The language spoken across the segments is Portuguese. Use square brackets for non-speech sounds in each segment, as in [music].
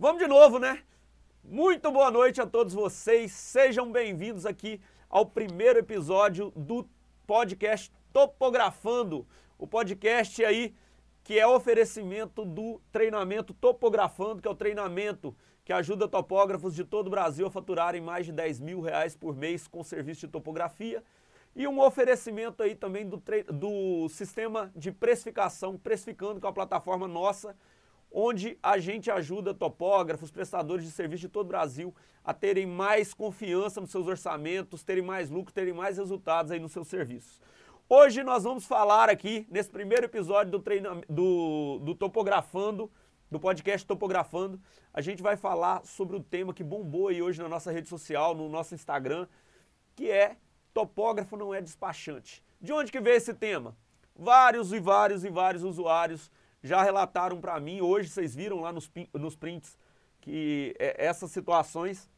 Vamos de novo, né? Muito boa noite a todos vocês. Sejam bem-vindos aqui ao primeiro episódio do podcast Topografando. O podcast aí que é oferecimento do treinamento Topografando, que é o treinamento que ajuda topógrafos de todo o Brasil a faturarem mais de 10 mil reais por mês com serviço de topografia. E um oferecimento aí também do, do sistema de precificação, precificando com a plataforma nossa, onde a gente ajuda topógrafos, prestadores de serviço de todo o Brasil a terem mais confiança nos seus orçamentos, terem mais lucro, terem mais resultados aí nos seus serviços. Hoje nós vamos falar aqui, nesse primeiro episódio do, do, do Topografando, do podcast Topografando, a gente vai falar sobre o tema que bombou aí hoje na nossa rede social, no nosso Instagram, que é topógrafo não é despachante. De onde que veio esse tema? Vários e vários e vários usuários já relataram para mim, hoje vocês viram lá nos, nos prints, que é, essas situações,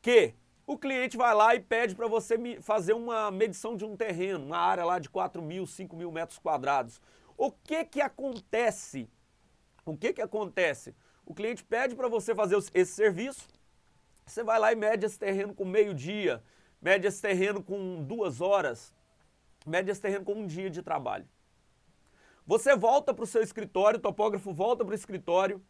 que o cliente vai lá e pede para você fazer uma medição de um terreno, uma área lá de 4 mil, 5 mil metros quadrados. O que que acontece? O que que acontece? O cliente pede para você fazer esse serviço, você vai lá e mede esse terreno com meio dia, mede esse terreno com duas horas, mede esse terreno com um dia de trabalho. Você volta para o seu escritório, o topógrafo volta para o escritório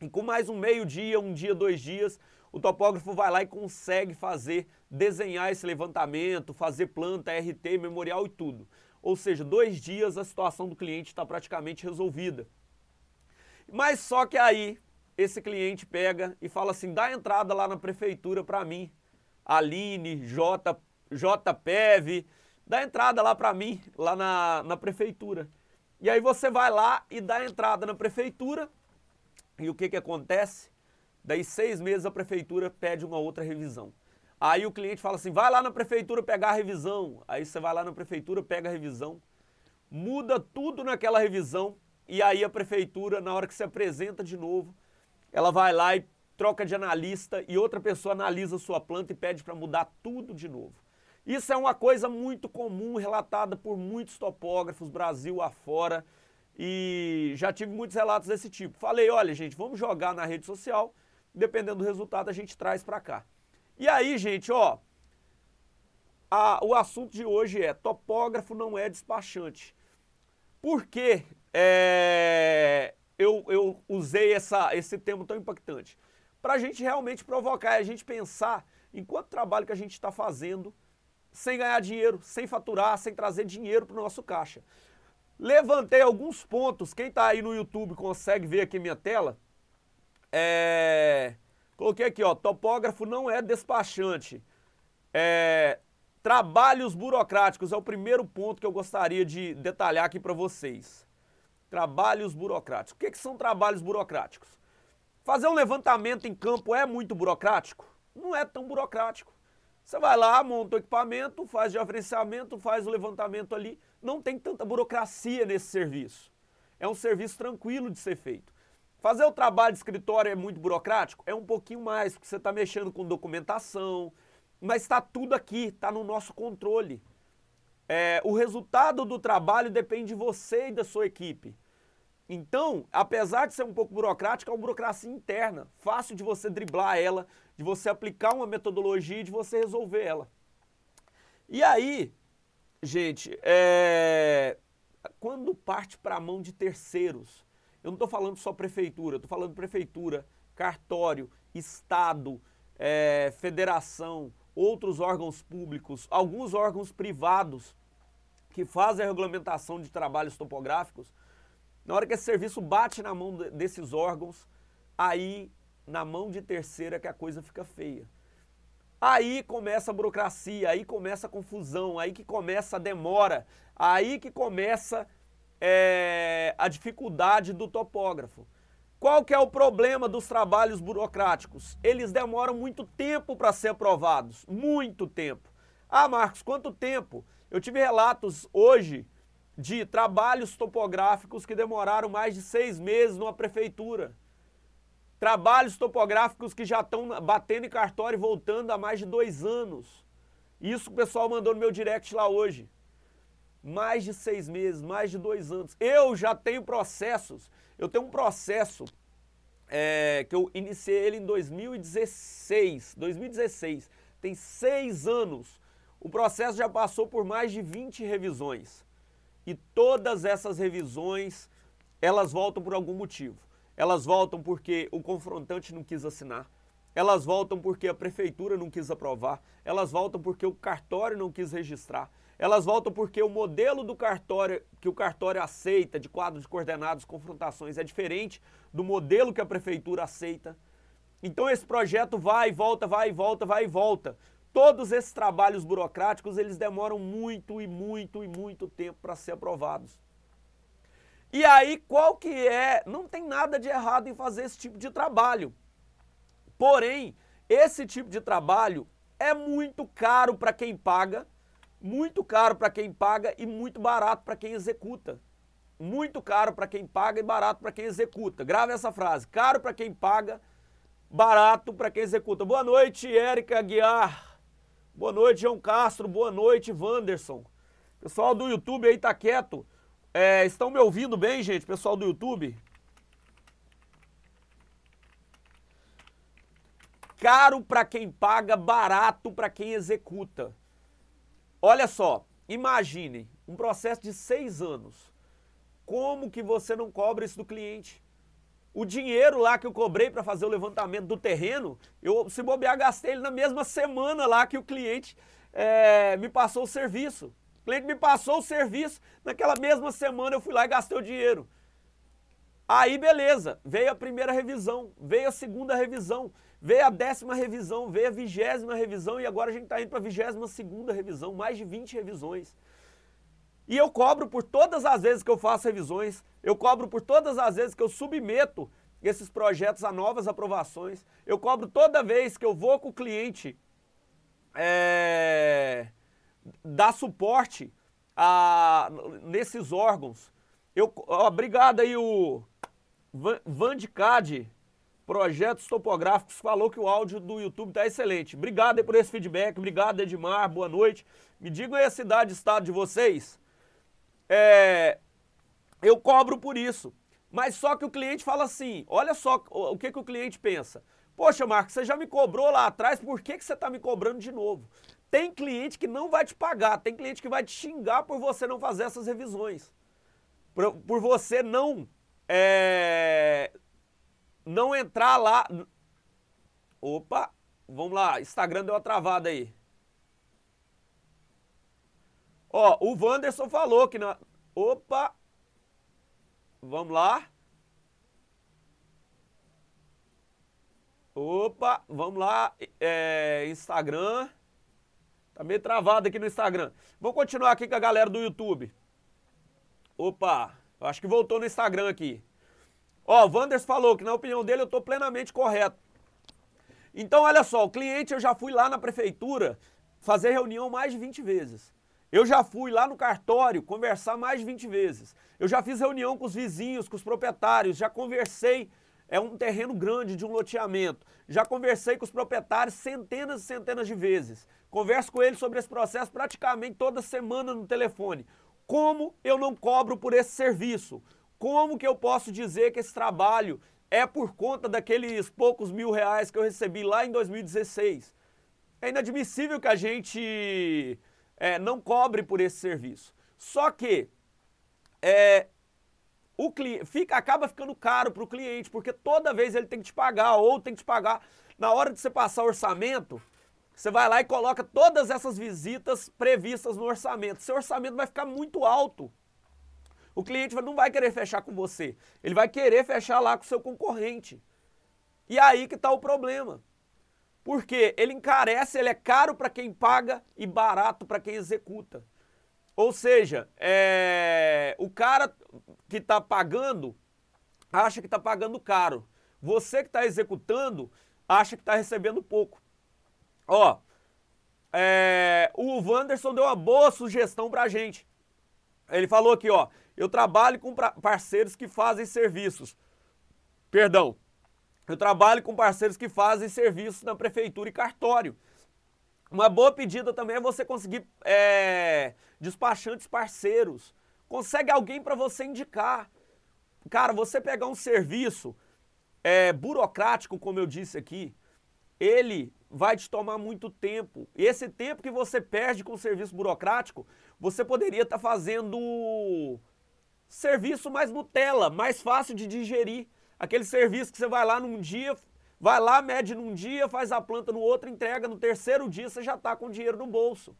e com mais um meio dia, um dia, dois dias, o topógrafo vai lá e consegue fazer, desenhar esse levantamento, fazer planta, RT, memorial e tudo. Ou seja, dois dias a situação do cliente está praticamente resolvida. Mas só que aí esse cliente pega e fala assim, dá entrada lá na prefeitura para mim, Aline, J, JPEV, dá entrada lá para mim, lá na, na prefeitura. E aí você vai lá e dá entrada na prefeitura. E o que, que acontece? Daí seis meses a prefeitura pede uma outra revisão. Aí o cliente fala assim, vai lá na prefeitura pegar a revisão. Aí você vai lá na prefeitura, pega a revisão, muda tudo naquela revisão. E aí a prefeitura, na hora que se apresenta de novo, ela vai lá e troca de analista e outra pessoa analisa a sua planta e pede para mudar tudo de novo. Isso é uma coisa muito comum, relatada por muitos topógrafos, Brasil afora, e já tive muitos relatos desse tipo. Falei, olha gente, vamos jogar na rede social, dependendo do resultado a gente traz para cá. E aí, gente, ó, a, o assunto de hoje é topógrafo não é despachante. Por que é, eu, eu usei essa, esse termo tão impactante? Para a gente realmente provocar, a gente pensar em quanto trabalho que a gente está fazendo sem ganhar dinheiro, sem faturar, sem trazer dinheiro para o nosso caixa. Levantei alguns pontos, quem está aí no YouTube consegue ver aqui minha tela. É... Coloquei aqui, ó, topógrafo não é despachante. É... Trabalhos burocráticos é o primeiro ponto que eu gostaria de detalhar aqui para vocês. Trabalhos burocráticos. O que, que são trabalhos burocráticos? Fazer um levantamento em campo é muito burocrático? Não é tão burocrático. Você vai lá, monta o equipamento, faz gerenciamento, faz o levantamento ali. Não tem tanta burocracia nesse serviço. É um serviço tranquilo de ser feito. Fazer o trabalho de escritório é muito burocrático? É um pouquinho mais, porque você está mexendo com documentação, mas está tudo aqui, está no nosso controle. É, o resultado do trabalho depende de você e da sua equipe. Então, apesar de ser um pouco burocrática, é uma burocracia interna, fácil de você driblar ela, de você aplicar uma metodologia e de você resolver ela. E aí, gente, é... quando parte para a mão de terceiros, eu não estou falando só prefeitura, estou falando prefeitura, cartório, estado, é... federação, outros órgãos públicos, alguns órgãos privados que fazem a regulamentação de trabalhos topográficos, na hora que esse serviço bate na mão desses órgãos, aí na mão de terceira que a coisa fica feia. Aí começa a burocracia, aí começa a confusão, aí que começa a demora, aí que começa é, a dificuldade do topógrafo. Qual que é o problema dos trabalhos burocráticos? Eles demoram muito tempo para ser aprovados, muito tempo. Ah, Marcos, quanto tempo? Eu tive relatos hoje de trabalhos topográficos que demoraram mais de seis meses numa prefeitura. Trabalhos topográficos que já estão batendo em cartório e voltando há mais de dois anos. Isso o pessoal mandou no meu direct lá hoje. Mais de seis meses, mais de dois anos. Eu já tenho processos. Eu tenho um processo é, que eu iniciei ele em 2016. 2016. Tem seis anos. O processo já passou por mais de 20 revisões. E todas essas revisões, elas voltam por algum motivo. Elas voltam porque o confrontante não quis assinar. Elas voltam porque a prefeitura não quis aprovar. Elas voltam porque o cartório não quis registrar. Elas voltam porque o modelo do cartório que o cartório aceita de quadro de coordenadas, confrontações é diferente do modelo que a prefeitura aceita. Então esse projeto vai e volta, vai e volta, vai e volta. Todos esses trabalhos burocráticos, eles demoram muito e muito e muito tempo para ser aprovados. E aí, qual que é? Não tem nada de errado em fazer esse tipo de trabalho. Porém, esse tipo de trabalho é muito caro para quem paga muito caro para quem paga e muito barato para quem executa. Muito caro para quem paga e barato para quem executa. Grave essa frase. Caro para quem paga, barato para quem executa. Boa noite, Érica Guiar. Boa noite, João Castro. Boa noite, Wanderson. Pessoal do YouTube aí tá quieto. É, estão me ouvindo bem, gente? Pessoal do YouTube? Caro para quem paga, barato para quem executa. Olha só, imagine um processo de seis anos. Como que você não cobra isso do cliente? O dinheiro lá que eu cobrei para fazer o levantamento do terreno, eu, se bobear, gastei ele na mesma semana lá que o cliente é, me passou o serviço. O cliente me passou o serviço, naquela mesma semana eu fui lá e gastei o dinheiro. Aí beleza, veio a primeira revisão, veio a segunda revisão, veio a décima revisão, veio a vigésima revisão e agora a gente está indo para a vigésima segunda revisão, mais de 20 revisões. E eu cobro por todas as vezes que eu faço revisões, eu cobro por todas as vezes que eu submeto esses projetos a novas aprovações, eu cobro toda vez que eu vou com o cliente é, dar suporte a, nesses órgãos. Eu, obrigado aí o Vandicad, Projetos Topográficos, falou que o áudio do YouTube está excelente. Obrigado aí por esse feedback, obrigado Edmar, boa noite. Me digam aí a cidade e estado de vocês. É, eu cobro por isso. Mas só que o cliente fala assim, olha só o que, que o cliente pensa. Poxa, Marcos, você já me cobrou lá atrás, por que, que você está me cobrando de novo? Tem cliente que não vai te pagar, tem cliente que vai te xingar por você não fazer essas revisões. Por, por você não é, não entrar lá. Opa, vamos lá, Instagram deu uma travada aí. Ó, o Wanderson falou que na. Opa! Vamos lá. Opa, vamos lá. É, Instagram. Tá meio travado aqui no Instagram. Vamos continuar aqui com a galera do YouTube. Opa! Acho que voltou no Instagram aqui. Ó, o Wanders falou que na opinião dele eu estou plenamente correto. Então, olha só, o cliente eu já fui lá na prefeitura fazer reunião mais de 20 vezes. Eu já fui lá no cartório conversar mais de 20 vezes. Eu já fiz reunião com os vizinhos, com os proprietários, já conversei. É um terreno grande de um loteamento. Já conversei com os proprietários centenas e centenas de vezes. Converso com eles sobre esse processo praticamente toda semana no telefone. Como eu não cobro por esse serviço? Como que eu posso dizer que esse trabalho é por conta daqueles poucos mil reais que eu recebi lá em 2016? É inadmissível que a gente é, não cobre por esse serviço. Só que é, o fica, acaba ficando caro para o cliente, porque toda vez ele tem que te pagar, ou tem que te pagar na hora de você passar o orçamento, você vai lá e coloca todas essas visitas previstas no orçamento. Seu orçamento vai ficar muito alto. O cliente não vai querer fechar com você. Ele vai querer fechar lá com o seu concorrente. E aí que está o problema. Porque ele encarece, ele é caro para quem paga e barato para quem executa. Ou seja, é, o cara que está pagando acha que está pagando caro. Você que está executando acha que está recebendo pouco. Ó, é, o Wanderson deu uma boa sugestão pra gente. Ele falou aqui, ó, eu trabalho com parceiros que fazem serviços. Perdão. Eu trabalho com parceiros que fazem serviços na prefeitura e cartório. Uma boa pedida também é você conseguir é, despachantes parceiros. Consegue alguém para você indicar. Cara, você pegar um serviço é, burocrático, como eu disse aqui, ele vai te tomar muito tempo. Esse tempo que você perde com o serviço burocrático, você poderia estar tá fazendo serviço mais Nutella, mais fácil de digerir. Aquele serviço que você vai lá num dia, vai lá, mede num dia, faz a planta no outro, entrega no terceiro dia, você já está com dinheiro no bolso.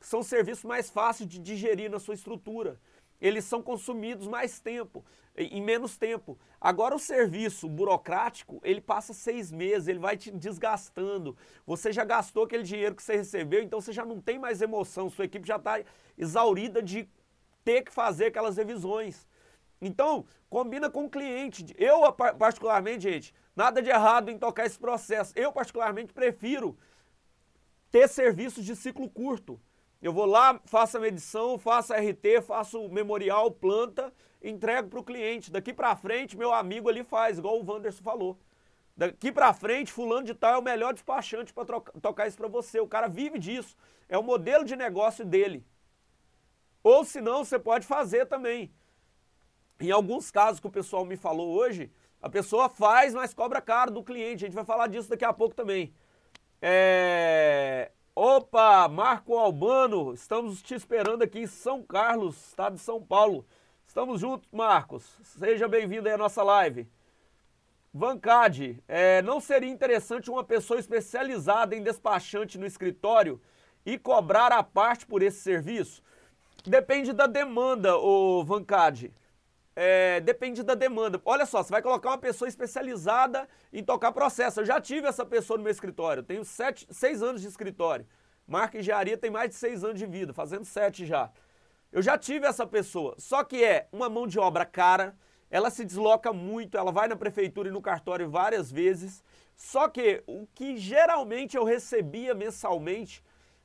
São serviços mais fáceis de digerir na sua estrutura eles são consumidos mais tempo, em menos tempo. Agora o serviço burocrático, ele passa seis meses, ele vai te desgastando. Você já gastou aquele dinheiro que você recebeu, então você já não tem mais emoção, sua equipe já está exaurida de ter que fazer aquelas revisões. Então, combina com o cliente. Eu, particularmente, gente, nada de errado em tocar esse processo. Eu, particularmente, prefiro ter serviços de ciclo curto. Eu vou lá, faço a medição, faço a RT, faço o memorial, planta, entrego para o cliente. Daqui para frente, meu amigo ali faz, igual o Wanderson falou. Daqui para frente, fulano de tal é o melhor despachante para tocar isso para você. O cara vive disso. É o modelo de negócio dele. Ou se não, você pode fazer também. Em alguns casos que o pessoal me falou hoje, a pessoa faz, mas cobra caro do cliente. A gente vai falar disso daqui a pouco também. É... Opa, Marco Albano, estamos te esperando aqui em São Carlos, estado de São Paulo. Estamos juntos, Marcos. Seja bem-vindo aí à nossa live. Vancade, é, não seria interessante uma pessoa especializada em despachante no escritório e cobrar a parte por esse serviço? Depende da demanda, o Vancade é, depende da demanda. Olha só, você vai colocar uma pessoa especializada em tocar processo. Eu já tive essa pessoa no meu escritório, tenho sete, seis anos de escritório. Marca Engenharia tem mais de seis anos de vida, fazendo sete já. Eu já tive essa pessoa, só que é uma mão de obra cara, ela se desloca muito, ela vai na prefeitura e no cartório várias vezes. Só que o que geralmente eu recebia mensalmente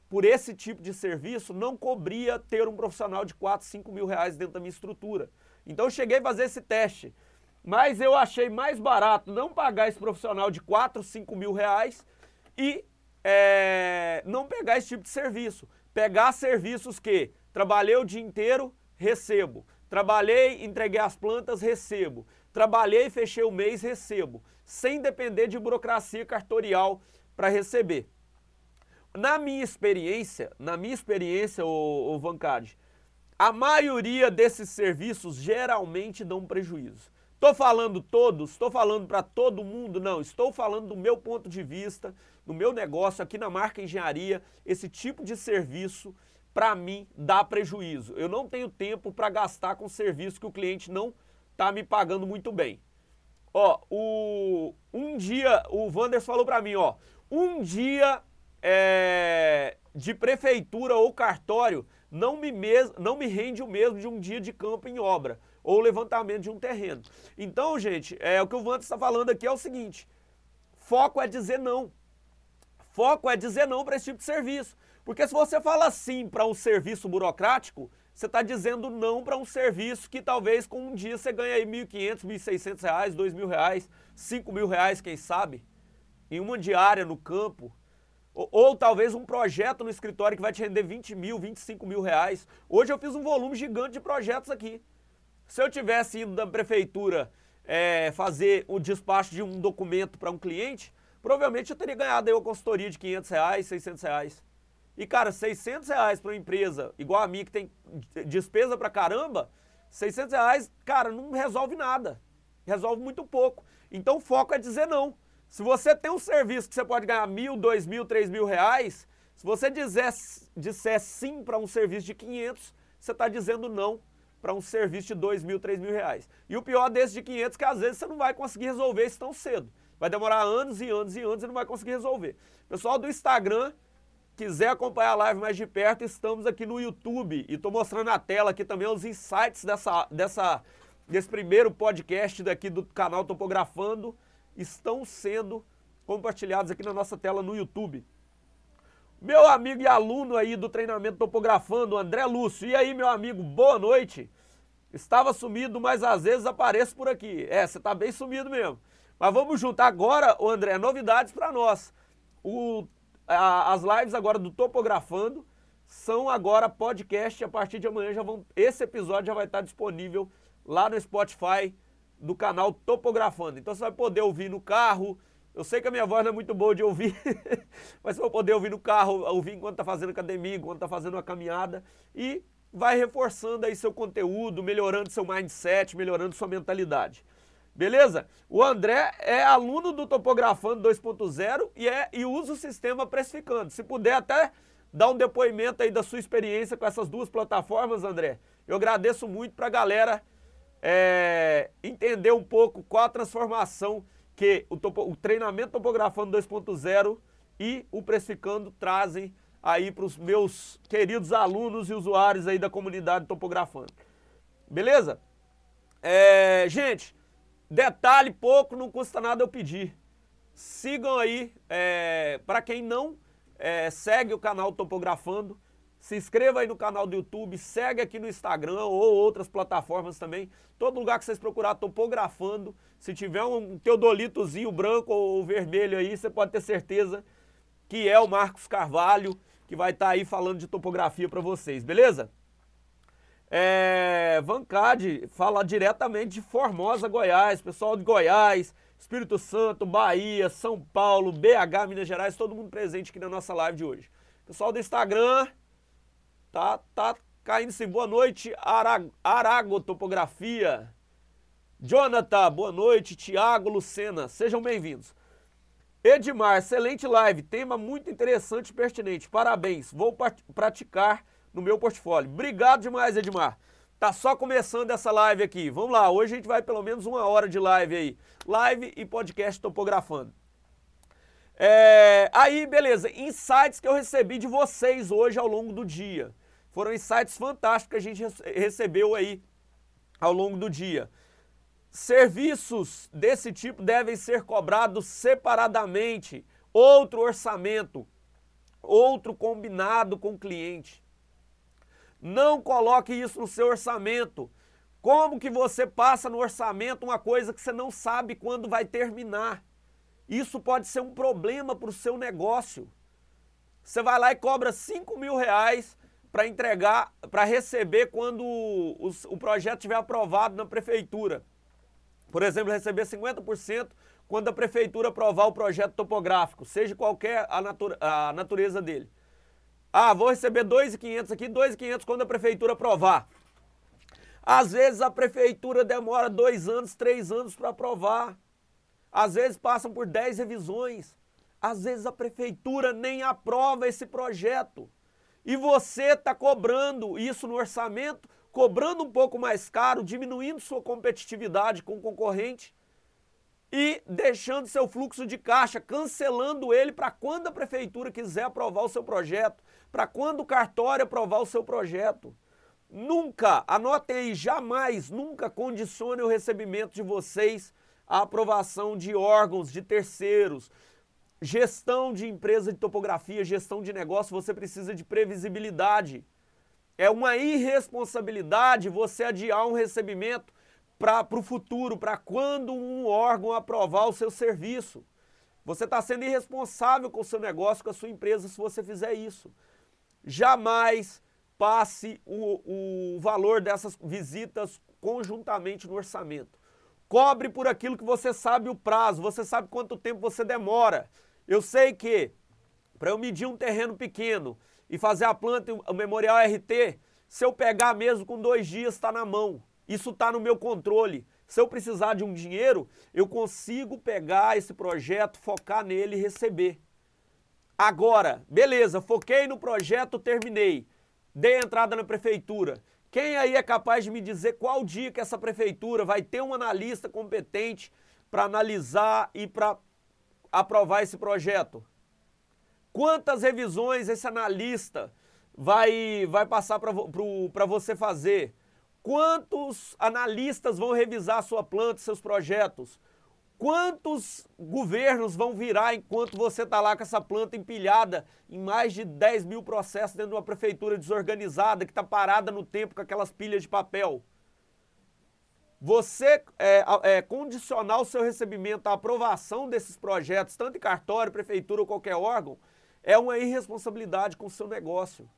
por esse tipo de serviço não cobria ter um profissional de 4, 5 mil reais dentro da minha estrutura. Então eu cheguei a fazer esse teste. Mas eu achei mais barato não pagar esse profissional de 4, 5 mil reais e é, não pegar esse tipo de serviço. Pegar serviços que trabalhei o dia inteiro, recebo. Trabalhei, entreguei as plantas, recebo. Trabalhei, fechei o mês, recebo. Sem depender de burocracia cartorial para receber. Na minha experiência, na minha experiência, o, o Vancade, a maioria desses serviços geralmente dão prejuízo. Estou falando todos, estou falando para todo mundo, não. Estou falando do meu ponto de vista, no meu negócio aqui na marca engenharia. Esse tipo de serviço, para mim, dá prejuízo. Eu não tenho tempo para gastar com serviço que o cliente não está me pagando muito bem. Ó, o, um dia, o Wanders falou para mim, ó, um dia é, de prefeitura ou cartório não me, mes não me rende o mesmo de um dia de campo em obra ou levantamento de um terreno. Então, gente, é, o que o Vanto está falando aqui é o seguinte: foco é dizer não. Foco é dizer não para esse tipo de serviço. Porque se você fala sim para um serviço burocrático, você está dizendo não para um serviço que talvez com um dia você ganhe aí R$ 1.500, 1.600 reais, R$ 2.000, 5.000 reais, quem sabe, em uma diária no campo. Ou, ou, talvez um projeto no escritório que vai te render 20 mil, 25 mil reais. Hoje eu fiz um volume gigante de projetos aqui. Se eu tivesse ido da prefeitura é, fazer o despacho de um documento para um cliente, provavelmente eu teria ganhado aí uma consultoria de 500 reais, 600 reais. E cara, 600 reais para uma empresa igual a minha que tem despesa para caramba, 600 reais, cara, não resolve nada. Resolve muito pouco. Então o foco é dizer não. Se você tem um serviço que você pode ganhar mil, dois mil, três mil reais, se você dizer, disser sim para um serviço de 500, você está dizendo não para um serviço de dois mil, três mil reais. E o pior desse de 500 é que às vezes você não vai conseguir resolver isso tão cedo. Vai demorar anos e anos e anos e não vai conseguir resolver. Pessoal do Instagram, quiser acompanhar a live mais de perto, estamos aqui no YouTube e estou mostrando na tela aqui também os insights dessa, dessa, desse primeiro podcast daqui do canal Topografando estão sendo compartilhados aqui na nossa tela no YouTube. Meu amigo e aluno aí do treinamento topografando, André Lúcio. E aí, meu amigo, boa noite. Estava sumido, mas às vezes apareço por aqui. É, você está bem sumido mesmo. Mas vamos juntar agora, André, novidades para nós. O, a, as lives agora do Topografando são agora podcast. A partir de amanhã já vão. Esse episódio já vai estar disponível lá no Spotify, do canal Topografando. Então você vai poder ouvir no carro. Eu sei que a minha voz não é muito boa de ouvir, [laughs] mas você vai poder ouvir no carro, ouvir enquanto está fazendo academia, enquanto está fazendo uma caminhada e vai reforçando aí seu conteúdo, melhorando seu mindset, melhorando sua mentalidade. Beleza? O André é aluno do Topografando 2.0 e, é, e usa o sistema precificando. Se puder até dar um depoimento aí da sua experiência com essas duas plataformas, André, eu agradeço muito para a galera é, entender um pouco qual a transformação que o, topo, o treinamento Topografando 2.0 e o Precificando trazem aí para os meus queridos alunos e usuários aí da comunidade Topografando. Beleza? É, gente, detalhe pouco, não custa nada eu pedir. Sigam aí, é, para quem não é, segue o canal Topografando, se inscreva aí no canal do YouTube, segue aqui no Instagram ou outras plataformas também. Todo lugar que vocês procurar topografando, se tiver um teodolitozinho branco ou vermelho aí, você pode ter certeza que é o Marcos Carvalho que vai estar tá aí falando de topografia para vocês, beleza? É, Vancade fala diretamente de Formosa, Goiás, pessoal de Goiás, Espírito Santo, Bahia, São Paulo, BH, Minas Gerais, todo mundo presente aqui na nossa live de hoje. Pessoal do Instagram, Tá, tá caindo sim. Boa noite, Arago, Arago Topografia. Jonathan, boa noite. Tiago Lucena, sejam bem-vindos. Edmar, excelente live. Tema muito interessante e pertinente. Parabéns. Vou praticar no meu portfólio. Obrigado demais, Edmar. Tá só começando essa live aqui. Vamos lá, hoje a gente vai pelo menos uma hora de live aí. Live e podcast topografando. É, aí, beleza, insights que eu recebi de vocês hoje ao longo do dia. Foram insights fantásticos que a gente recebeu aí ao longo do dia. Serviços desse tipo devem ser cobrados separadamente, outro orçamento, outro combinado com o cliente. Não coloque isso no seu orçamento. Como que você passa no orçamento uma coisa que você não sabe quando vai terminar? Isso pode ser um problema para o seu negócio. Você vai lá e cobra 5 mil reais para entregar, para receber quando o, o projeto estiver aprovado na prefeitura. Por exemplo, receber 50% quando a prefeitura aprovar o projeto topográfico, seja qualquer a, nature, a natureza dele. Ah, vou receber 2.500 aqui, 2.500 quando a prefeitura aprovar. Às vezes a prefeitura demora dois anos, três anos para aprovar. Às vezes passam por 10 revisões. Às vezes a prefeitura nem aprova esse projeto e você está cobrando isso no orçamento, cobrando um pouco mais caro, diminuindo sua competitividade com o concorrente e deixando seu fluxo de caixa, cancelando ele para quando a prefeitura quiser aprovar o seu projeto, para quando o cartório aprovar o seu projeto. Nunca, anotem aí, jamais, nunca condicione o recebimento de vocês à aprovação de órgãos, de terceiros, Gestão de empresa de topografia, gestão de negócio, você precisa de previsibilidade. É uma irresponsabilidade você adiar um recebimento para o futuro, para quando um órgão aprovar o seu serviço. Você está sendo irresponsável com o seu negócio, com a sua empresa, se você fizer isso. Jamais passe o, o valor dessas visitas conjuntamente no orçamento. Cobre por aquilo que você sabe o prazo, você sabe quanto tempo você demora. Eu sei que para eu medir um terreno pequeno e fazer a planta, o memorial RT, se eu pegar mesmo com dois dias, está na mão. Isso está no meu controle. Se eu precisar de um dinheiro, eu consigo pegar esse projeto, focar nele e receber. Agora, beleza, foquei no projeto, terminei. Dei entrada na prefeitura. Quem aí é capaz de me dizer qual dia que essa prefeitura vai ter um analista competente para analisar e para aprovar esse projeto? Quantas revisões esse analista vai, vai passar para você fazer? Quantos analistas vão revisar sua planta, seus projetos? Quantos governos vão virar enquanto você está lá com essa planta empilhada em mais de 10 mil processos dentro de uma prefeitura desorganizada que está parada no tempo com aquelas pilhas de papel? Você é, é, condicionar o seu recebimento à aprovação desses projetos, tanto em cartório, prefeitura ou qualquer órgão, é uma irresponsabilidade com o seu negócio.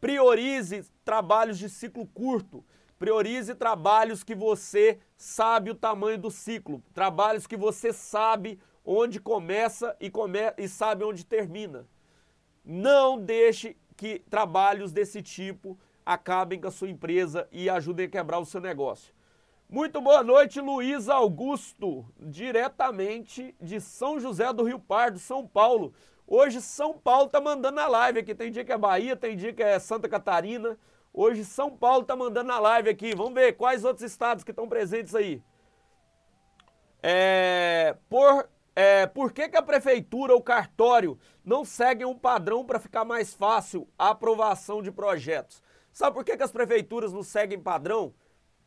Priorize trabalhos de ciclo curto. Priorize trabalhos que você sabe o tamanho do ciclo, trabalhos que você sabe onde começa e, come e sabe onde termina. Não deixe que trabalhos desse tipo acabem com a sua empresa e ajudem a quebrar o seu negócio. Muito boa noite, Luiz Augusto, diretamente de São José do Rio Pardo, São Paulo. Hoje São Paulo tá mandando a live aqui. Tem dia que é Bahia, tem dia que é Santa Catarina. Hoje São Paulo tá mandando a live aqui. Vamos ver quais outros estados que estão presentes aí. É, por, é, por que, que a prefeitura ou cartório não seguem um padrão para ficar mais fácil a aprovação de projetos? Sabe por que, que as prefeituras não seguem padrão?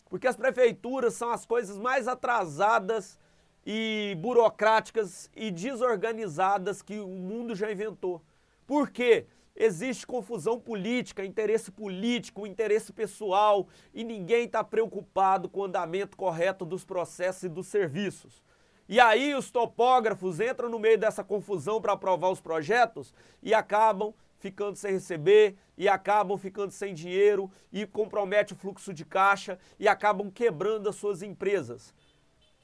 Porque as prefeituras são as coisas mais atrasadas e burocráticas e desorganizadas que o mundo já inventou. Por quê? Existe confusão política, interesse político, interesse pessoal e ninguém está preocupado com o andamento correto dos processos e dos serviços. E aí os topógrafos entram no meio dessa confusão para aprovar os projetos e acabam ficando sem receber e acabam ficando sem dinheiro e compromete o fluxo de caixa e acabam quebrando as suas empresas.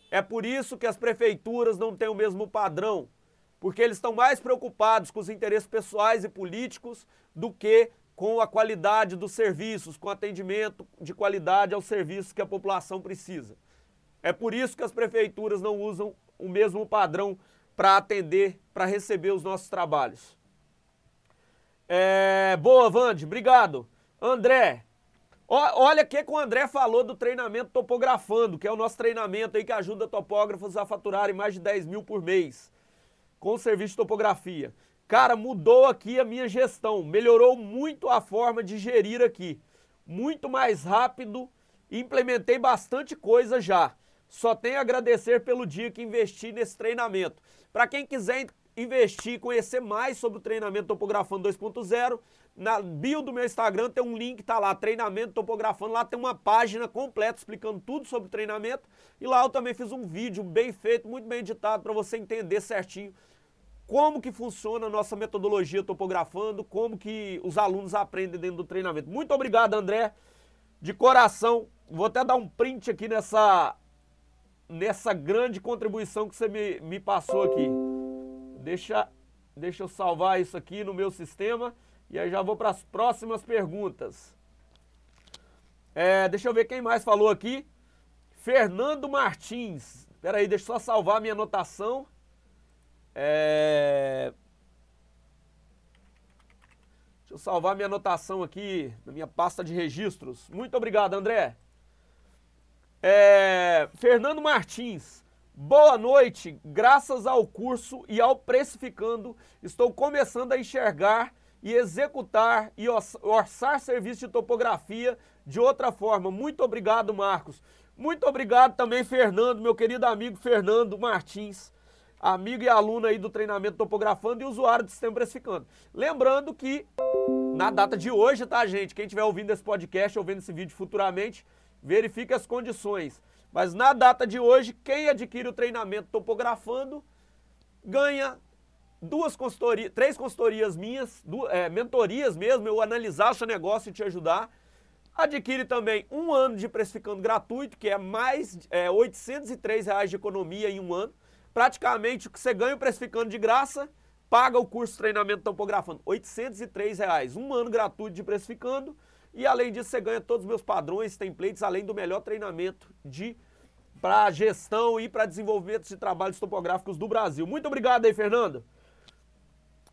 É por isso que as prefeituras não têm o mesmo padrão, porque eles estão mais preocupados com os interesses pessoais e políticos do que com a qualidade dos serviços, com atendimento de qualidade aos serviços que a população precisa. É por isso que as prefeituras não usam o mesmo padrão para atender, para receber os nossos trabalhos. É, boa, Vande, obrigado. André, olha o que, que o André falou do treinamento topografando, que é o nosso treinamento aí que ajuda topógrafos a faturarem mais de 10 mil por mês com o serviço de topografia. Cara, mudou aqui a minha gestão, melhorou muito a forma de gerir aqui. Muito mais rápido, implementei bastante coisa já. Só tenho a agradecer pelo dia que investi nesse treinamento. Para quem quiser investir, conhecer mais sobre o treinamento Topografando 2.0, na bio do meu Instagram tem um link, tá lá, treinamento Topografando, lá tem uma página completa explicando tudo sobre o treinamento, e lá eu também fiz um vídeo bem feito, muito bem editado, para você entender certinho como que funciona a nossa metodologia topografando, como que os alunos aprendem dentro do treinamento. Muito obrigado, André, de coração. Vou até dar um print aqui nessa, nessa grande contribuição que você me, me passou aqui. Deixa, deixa eu salvar isso aqui no meu sistema e aí já vou para as próximas perguntas. É, deixa eu ver quem mais falou aqui. Fernando Martins. Espera aí, deixa eu só salvar minha anotação. É... Deixa eu salvar minha anotação aqui na minha pasta de registros. Muito obrigado, André. É... Fernando Martins. Boa noite. Graças ao curso e ao Precificando, estou começando a enxergar e executar e orçar serviço de topografia de outra forma. Muito obrigado, Marcos. Muito obrigado também, Fernando, meu querido amigo Fernando Martins, amigo e aluno aí do treinamento topografando e usuário do sistema precificando. Lembrando que na data de hoje, tá, gente? Quem estiver ouvindo esse podcast ou vendo esse vídeo futuramente, verifique as condições. Mas na data de hoje, quem adquire o treinamento topografando ganha duas consultorias, três consultorias minhas, duas, é, mentorias mesmo, eu analisar o seu negócio e te ajudar. Adquire também um ano de precificando gratuito, que é mais é, 803 reais de economia em um ano. Praticamente o que você ganha precificando de graça, paga o curso de treinamento topografando. 803 reais, um ano gratuito de precificando e além disso, você ganha todos os meus padrões, templates, além do melhor treinamento de para gestão e para desenvolvimento de trabalhos topográficos do Brasil. Muito obrigado aí, Fernando.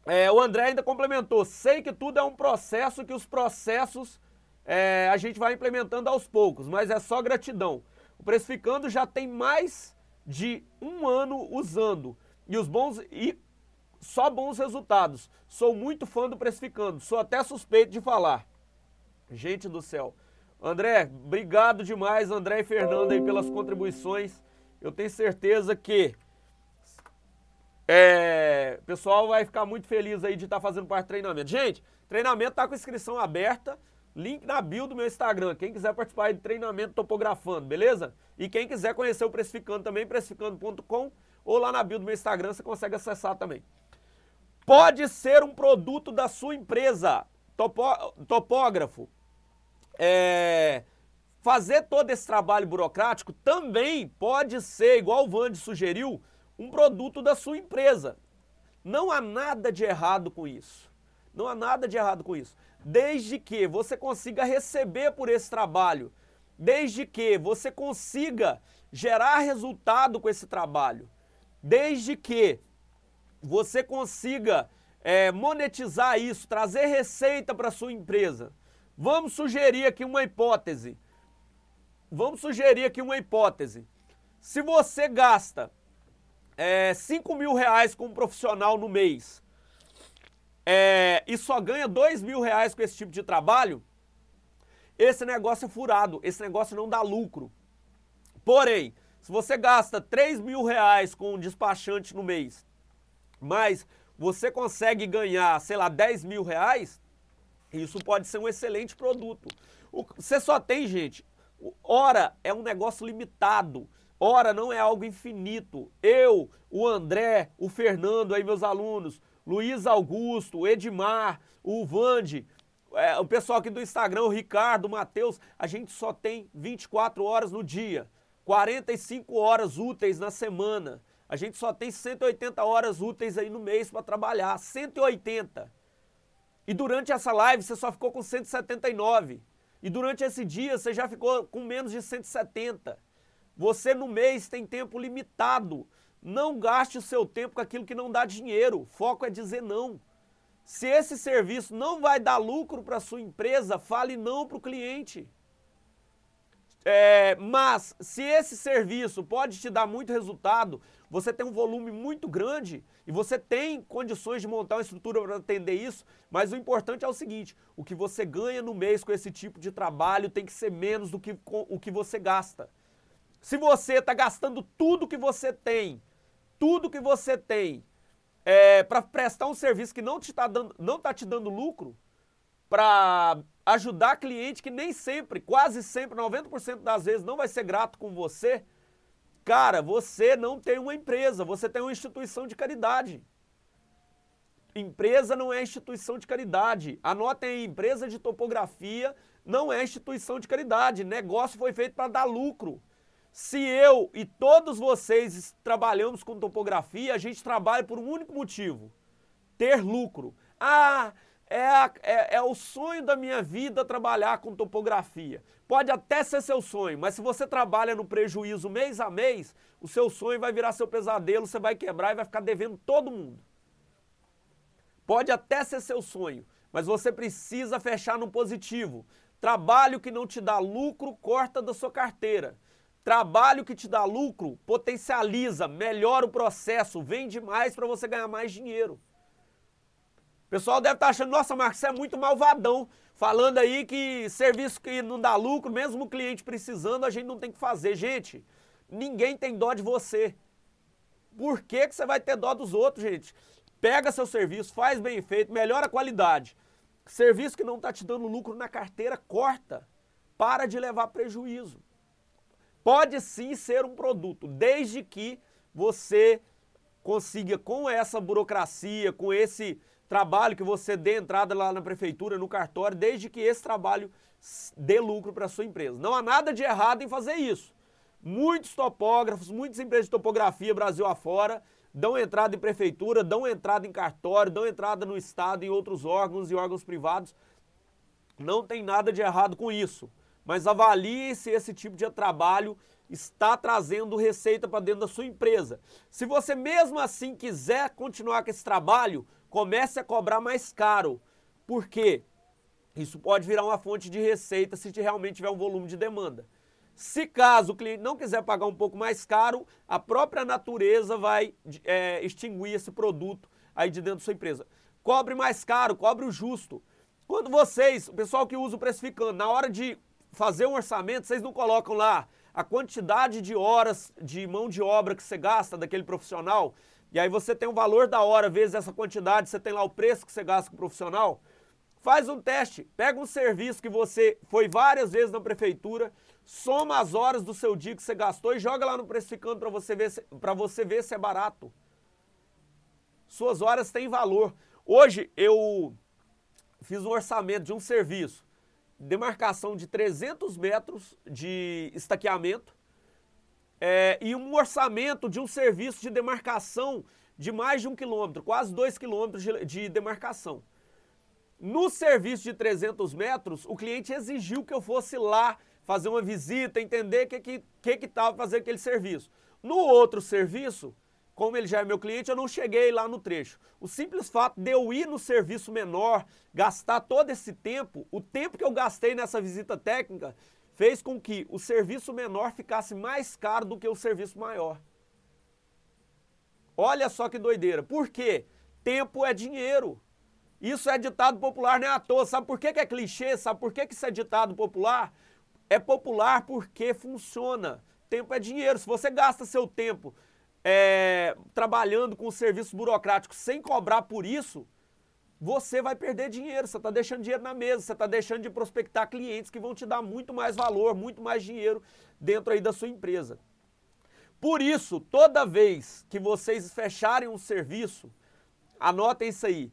É, o André ainda complementou. Sei que tudo é um processo, que os processos é, a gente vai implementando aos poucos, mas é só gratidão. O Precificando já tem mais de um ano usando e os bons e só bons resultados. Sou muito fã do Precificando, sou até suspeito de falar. Gente do céu. André, obrigado demais, André e Fernando, aí, pelas contribuições. Eu tenho certeza que é, o pessoal vai ficar muito feliz aí de estar tá fazendo parte do treinamento. Gente, treinamento está com inscrição aberta. Link na bio do meu Instagram. Quem quiser participar de treinamento topografando, beleza? E quem quiser conhecer o Precificando também, precificando.com ou lá na bio do meu Instagram você consegue acessar também. Pode ser um produto da sua empresa. Topo, topógrafo, é, fazer todo esse trabalho burocrático também pode ser, igual o Vande sugeriu, um produto da sua empresa. Não há nada de errado com isso. Não há nada de errado com isso. Desde que você consiga receber por esse trabalho, desde que você consiga gerar resultado com esse trabalho, desde que você consiga é, monetizar isso, trazer receita para sua empresa. Vamos sugerir aqui uma hipótese. Vamos sugerir aqui uma hipótese. Se você gasta é, 5 mil reais com um profissional no mês é, e só ganha 2 mil reais com esse tipo de trabalho, esse negócio é furado, esse negócio não dá lucro. Porém, se você gasta 3 mil reais com um despachante no mês, mas você consegue ganhar, sei lá, 10 mil reais, isso pode ser um excelente produto. você só tem, gente, hora é um negócio limitado. Hora não é algo infinito. Eu, o André, o Fernando, aí meus alunos, Luiz Augusto, o Edmar, o Vande, é, o pessoal aqui do Instagram, o Ricardo, o Matheus, a gente só tem 24 horas no dia, 45 horas úteis na semana. A gente só tem 180 horas úteis aí no mês para trabalhar, 180. E durante essa live você só ficou com 179. E durante esse dia você já ficou com menos de 170. Você no mês tem tempo limitado. Não gaste o seu tempo com aquilo que não dá dinheiro. Foco é dizer não. Se esse serviço não vai dar lucro para sua empresa, fale não para o cliente. É, mas se esse serviço pode te dar muito resultado, você tem um volume muito grande e você tem condições de montar uma estrutura para atender isso, mas o importante é o seguinte: o que você ganha no mês com esse tipo de trabalho tem que ser menos do que o que você gasta. Se você está gastando tudo que você tem, tudo que você tem, é, para prestar um serviço que não está dando, não tá te dando lucro, para ajudar cliente que nem sempre, quase sempre, 90% das vezes não vai ser grato com você, cara, você não tem uma empresa, você tem uma instituição de caridade. Empresa não é instituição de caridade. Anotem aí, empresa de topografia não é instituição de caridade. Negócio foi feito para dar lucro. Se eu e todos vocês trabalhamos com topografia, a gente trabalha por um único motivo: ter lucro. Ah, é, a, é, é, o sonho da minha vida trabalhar com topografia. Pode até ser seu sonho, mas se você trabalha no prejuízo mês a mês, o seu sonho vai virar seu pesadelo, você vai quebrar e vai ficar devendo todo mundo. Pode até ser seu sonho, mas você precisa fechar no positivo. Trabalho que não te dá lucro, corta da sua carteira. Trabalho que te dá lucro potencializa, melhora o processo, vende mais para você ganhar mais dinheiro. Pessoal deve estar tá achando, nossa, Marcos, você é muito malvadão, falando aí que serviço que não dá lucro, mesmo o cliente precisando, a gente não tem que fazer. Gente, ninguém tem dó de você. Por que, que você vai ter dó dos outros, gente? Pega seu serviço, faz bem feito, melhora a qualidade. Serviço que não está te dando lucro na carteira, corta. Para de levar prejuízo. Pode sim ser um produto, desde que você consiga, com essa burocracia, com esse trabalho que você dê entrada lá na prefeitura, no cartório, desde que esse trabalho dê lucro para a sua empresa. Não há nada de errado em fazer isso. Muitos topógrafos, muitas empresas de topografia Brasil afora dão entrada em prefeitura, dão entrada em cartório, dão entrada no Estado, em outros órgãos e órgãos privados. Não tem nada de errado com isso mas avalie se esse tipo de trabalho está trazendo receita para dentro da sua empresa. Se você mesmo assim quiser continuar com esse trabalho, comece a cobrar mais caro. Por quê? Isso pode virar uma fonte de receita se realmente tiver um volume de demanda. Se caso o cliente não quiser pagar um pouco mais caro, a própria natureza vai é, extinguir esse produto aí de dentro da sua empresa. Cobre mais caro, cobre o justo. Quando vocês, o pessoal que usa o precificando, na hora de fazer um orçamento, vocês não colocam lá a quantidade de horas de mão de obra que você gasta daquele profissional, e aí você tem o valor da hora vezes essa quantidade, você tem lá o preço que você gasta com o profissional. Faz um teste, pega um serviço que você foi várias vezes na prefeitura, soma as horas do seu dia que você gastou e joga lá no precificando para você ver para você ver se é barato. Suas horas têm valor. Hoje eu fiz um orçamento de um serviço demarcação de 300 metros de estaqueamento é, e um orçamento de um serviço de demarcação de mais de um quilômetro, quase dois quilômetros de, de demarcação. No serviço de 300 metros, o cliente exigiu que eu fosse lá fazer uma visita, entender o que que que que estava fazendo aquele serviço. No outro serviço, como ele já é meu cliente, eu não cheguei lá no trecho. O simples fato de eu ir no serviço menor, gastar todo esse tempo, o tempo que eu gastei nessa visita técnica, fez com que o serviço menor ficasse mais caro do que o serviço maior. Olha só que doideira. Por quê? Tempo é dinheiro. Isso é ditado popular, não é à toa. Sabe por que, é clichê? Sabe por que, que isso é ditado popular? É popular porque funciona. Tempo é dinheiro. Se você gasta seu tempo é, trabalhando com serviços burocráticos sem cobrar por isso, você vai perder dinheiro. Você está deixando dinheiro na mesa, você está deixando de prospectar clientes que vão te dar muito mais valor, muito mais dinheiro dentro aí da sua empresa. Por isso, toda vez que vocês fecharem um serviço, anotem isso aí.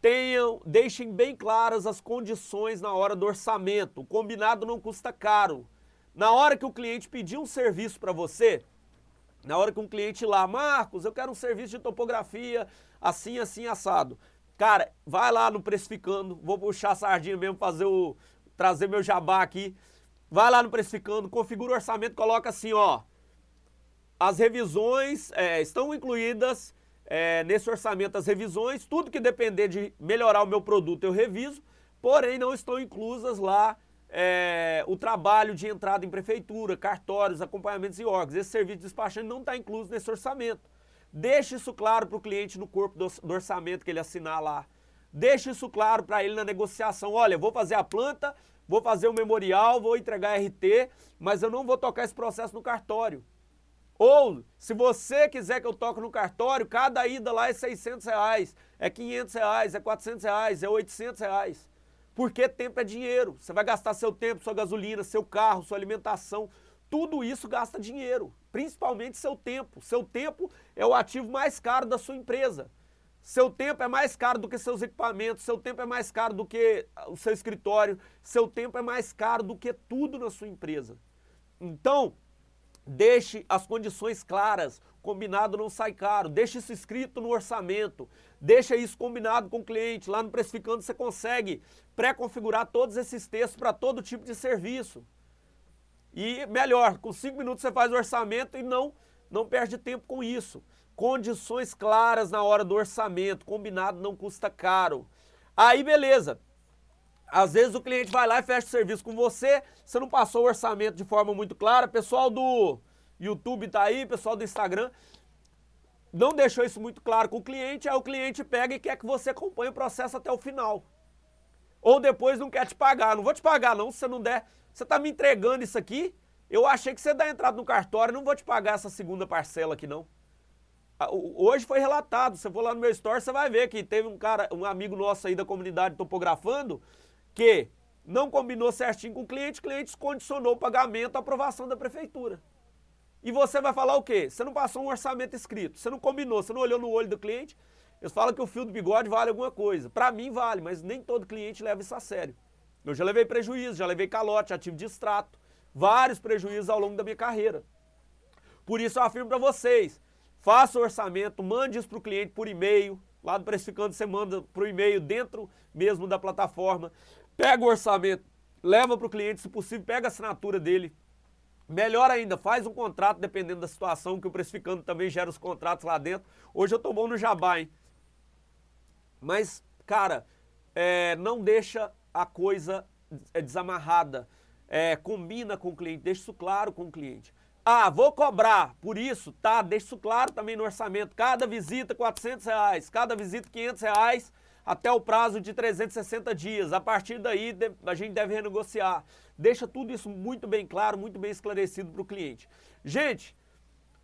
Tenham, deixem bem claras as condições na hora do orçamento. O combinado não custa caro. Na hora que o cliente pedir um serviço para você, na hora que um cliente lá, Marcos, eu quero um serviço de topografia assim, assim, assado. Cara, vai lá no Precificando, vou puxar a sardinha mesmo, fazer o. trazer meu jabá aqui. Vai lá no Precificando, configura o orçamento, coloca assim, ó. As revisões é, estão incluídas é, nesse orçamento as revisões, tudo que depender de melhorar o meu produto eu reviso, porém não estão inclusas lá é, o trabalho de entrada em prefeitura, cartórios, acompanhamentos e órgãos. Esse serviço de despachante não está incluso nesse orçamento. Deixe isso claro para o cliente no corpo do, orçamento que ele assinar lá. Deixe isso claro para ele na negociação. Olha, vou fazer a planta, vou fazer o memorial, vou entregar RT, mas eu não vou tocar esse processo no cartório. Ou, se você quiser que eu toque no cartório, cada ida lá é 600 reais, é 500 reais, é 400 reais, é 800 reais. Porque tempo é dinheiro. Você vai gastar seu tempo, sua gasolina, seu carro, sua alimentação. Tudo isso gasta dinheiro, principalmente seu tempo. Seu tempo é o ativo mais caro da sua empresa. Seu tempo é mais caro do que seus equipamentos, seu tempo é mais caro do que o seu escritório, seu tempo é mais caro do que tudo na sua empresa. Então, Deixe as condições claras, combinado não sai caro. Deixe isso escrito no orçamento. Deixa isso combinado com o cliente. Lá no Precificando você consegue pré-configurar todos esses textos para todo tipo de serviço. E melhor, com cinco minutos você faz o orçamento e não, não perde tempo com isso. Condições claras na hora do orçamento. Combinado não custa caro. Aí beleza. Às vezes o cliente vai lá e fecha o serviço com você, você não passou o orçamento de forma muito clara. Pessoal do YouTube tá aí, pessoal do Instagram, não deixou isso muito claro com o cliente, aí o cliente pega e quer que você acompanhe o processo até o final. Ou depois não quer te pagar. Não vou te pagar não, se você não der. Você tá me entregando isso aqui, eu achei que você dá entrada no cartório, não vou te pagar essa segunda parcela aqui não. Ah, hoje foi relatado, você for lá no meu store, você vai ver que teve um cara, um amigo nosso aí da comunidade topografando, que não combinou certinho com o cliente, o cliente condicionou o pagamento à aprovação da prefeitura. E você vai falar o quê? Você não passou um orçamento escrito, você não combinou, você não olhou no olho do cliente. Eles falam que o fio do bigode vale alguma coisa. Para mim vale, mas nem todo cliente leva isso a sério. Eu já levei prejuízo, já levei calote, já tive distrato, vários prejuízos ao longo da minha carreira. Por isso eu afirmo para vocês, faça o orçamento, mande isso para o cliente por e-mail, lá do Precificando você manda para o e-mail dentro mesmo da plataforma. Pega o orçamento, leva para o cliente, se possível, pega a assinatura dele. Melhor ainda, faz um contrato, dependendo da situação, que o Precificando também gera os contratos lá dentro. Hoje eu tô bom no jabá, hein? Mas, cara, é, não deixa a coisa é, desamarrada. É, combina com o cliente, deixa isso claro com o cliente. Ah, vou cobrar por isso, tá? Deixa isso claro também no orçamento. Cada visita 400 reais, cada visita 500 reais até o prazo de 360 dias. A partir daí, a gente deve renegociar. Deixa tudo isso muito bem claro, muito bem esclarecido para o cliente. Gente,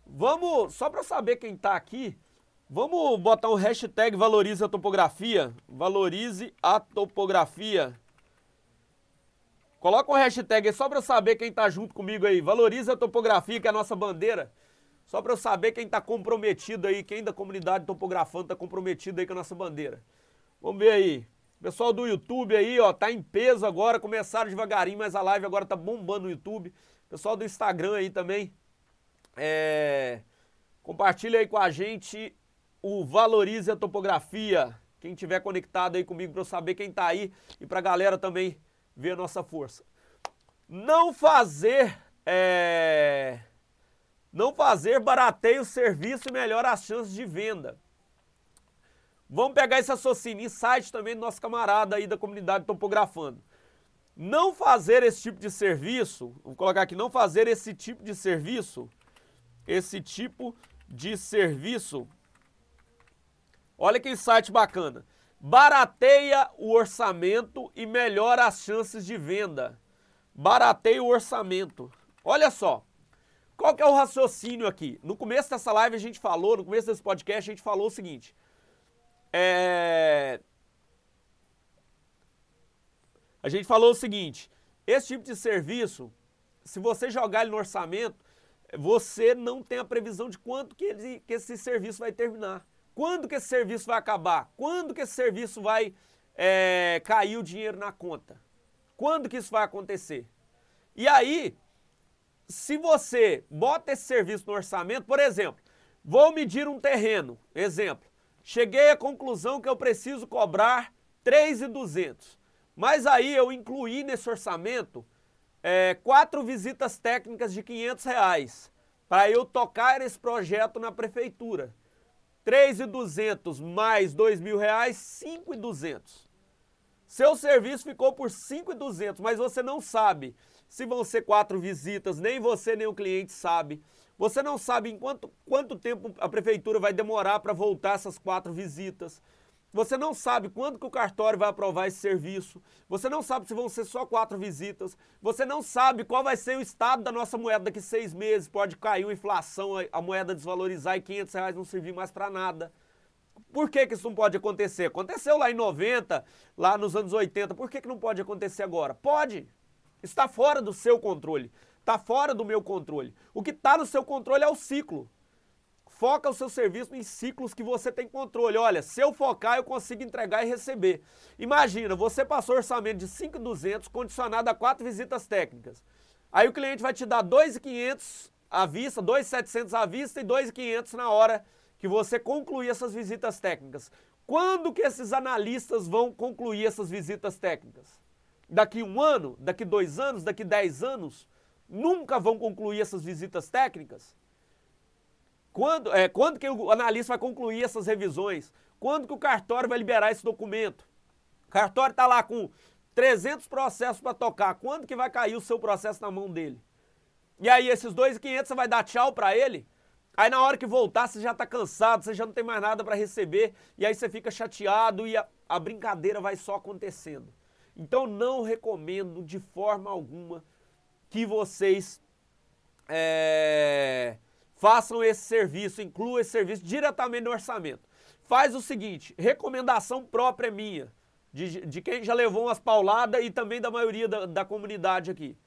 vamos, só para saber quem está aqui, vamos botar um hashtag valorize a topografia. Valorize a topografia. Coloca um hashtag aí só para eu saber quem está junto comigo aí. Valorize a topografia, que é a nossa bandeira. Só para eu saber quem está comprometido aí, quem da comunidade topografando está comprometido aí com a nossa bandeira. Vamos ver aí. Pessoal do YouTube aí, ó, tá em peso agora, começaram devagarinho, mas a live agora tá bombando no YouTube. Pessoal do Instagram aí também, é... compartilha aí com a gente o Valorize a Topografia. Quem tiver conectado aí comigo para eu saber quem tá aí e pra galera também ver a nossa força. Não fazer é... não fazer barateia o serviço e melhora as chances de venda. Vamos pegar esse raciocínio, insight também do nosso camarada aí da comunidade topografando. Não fazer esse tipo de serviço, vou colocar aqui, não fazer esse tipo de serviço, esse tipo de serviço, olha que insight bacana, barateia o orçamento e melhora as chances de venda. Barateia o orçamento. Olha só, qual que é o raciocínio aqui? No começo dessa live a gente falou, no começo desse podcast a gente falou o seguinte, é... A gente falou o seguinte: esse tipo de serviço, se você jogar ele no orçamento, você não tem a previsão de quanto que, ele, que esse serviço vai terminar. Quando que esse serviço vai acabar? Quando que esse serviço vai é, cair o dinheiro na conta? Quando que isso vai acontecer? E aí, se você bota esse serviço no orçamento, por exemplo, vou medir um terreno, exemplo, cheguei à conclusão que eu preciso cobrar 3,200. Mas aí eu incluí nesse orçamento é, quatro visitas técnicas de 500 reais para eu tocar esse projeto na prefeitura. 3,200 mais 2 mil reais, 5,200. Seu serviço ficou por 5,200, mas você não sabe se vão ser quatro visitas, nem você nem o cliente sabe. Você não sabe em quanto, quanto tempo a prefeitura vai demorar para voltar essas quatro visitas. Você não sabe quando que o cartório vai aprovar esse serviço. Você não sabe se vão ser só quatro visitas. Você não sabe qual vai ser o estado da nossa moeda daqui seis meses. Pode cair uma inflação, a moeda desvalorizar e 500 reais não servir mais para nada. Por que, que isso não pode acontecer? Aconteceu lá em 90, lá nos anos 80. Por que, que não pode acontecer agora? Pode. Está fora do seu controle. Está fora do meu controle. O que está no seu controle é o ciclo. Foca o seu serviço em ciclos que você tem controle. Olha, se eu focar, eu consigo entregar e receber. Imagina, você passou orçamento de 5,200 condicionado a quatro visitas técnicas. Aí o cliente vai te dar 2,500 à vista, 2,700 à vista e 2,500 na hora que você concluir essas visitas técnicas. Quando que esses analistas vão concluir essas visitas técnicas? Daqui um ano? Daqui dois anos? Daqui dez anos? nunca vão concluir essas visitas técnicas? Quando, é, quando que o analista vai concluir essas revisões? Quando que o cartório vai liberar esse documento? O cartório está lá com 300 processos para tocar. Quando que vai cair o seu processo na mão dele? E aí, esses 2.500 você vai dar tchau para ele? Aí, na hora que voltar, você já está cansado, você já não tem mais nada para receber. E aí, você fica chateado e a, a brincadeira vai só acontecendo. Então, não recomendo de forma alguma que vocês é, façam esse serviço, incluam esse serviço diretamente no orçamento. Faz o seguinte, recomendação própria minha, de, de quem já levou umas pauladas e também da maioria da, da comunidade aqui.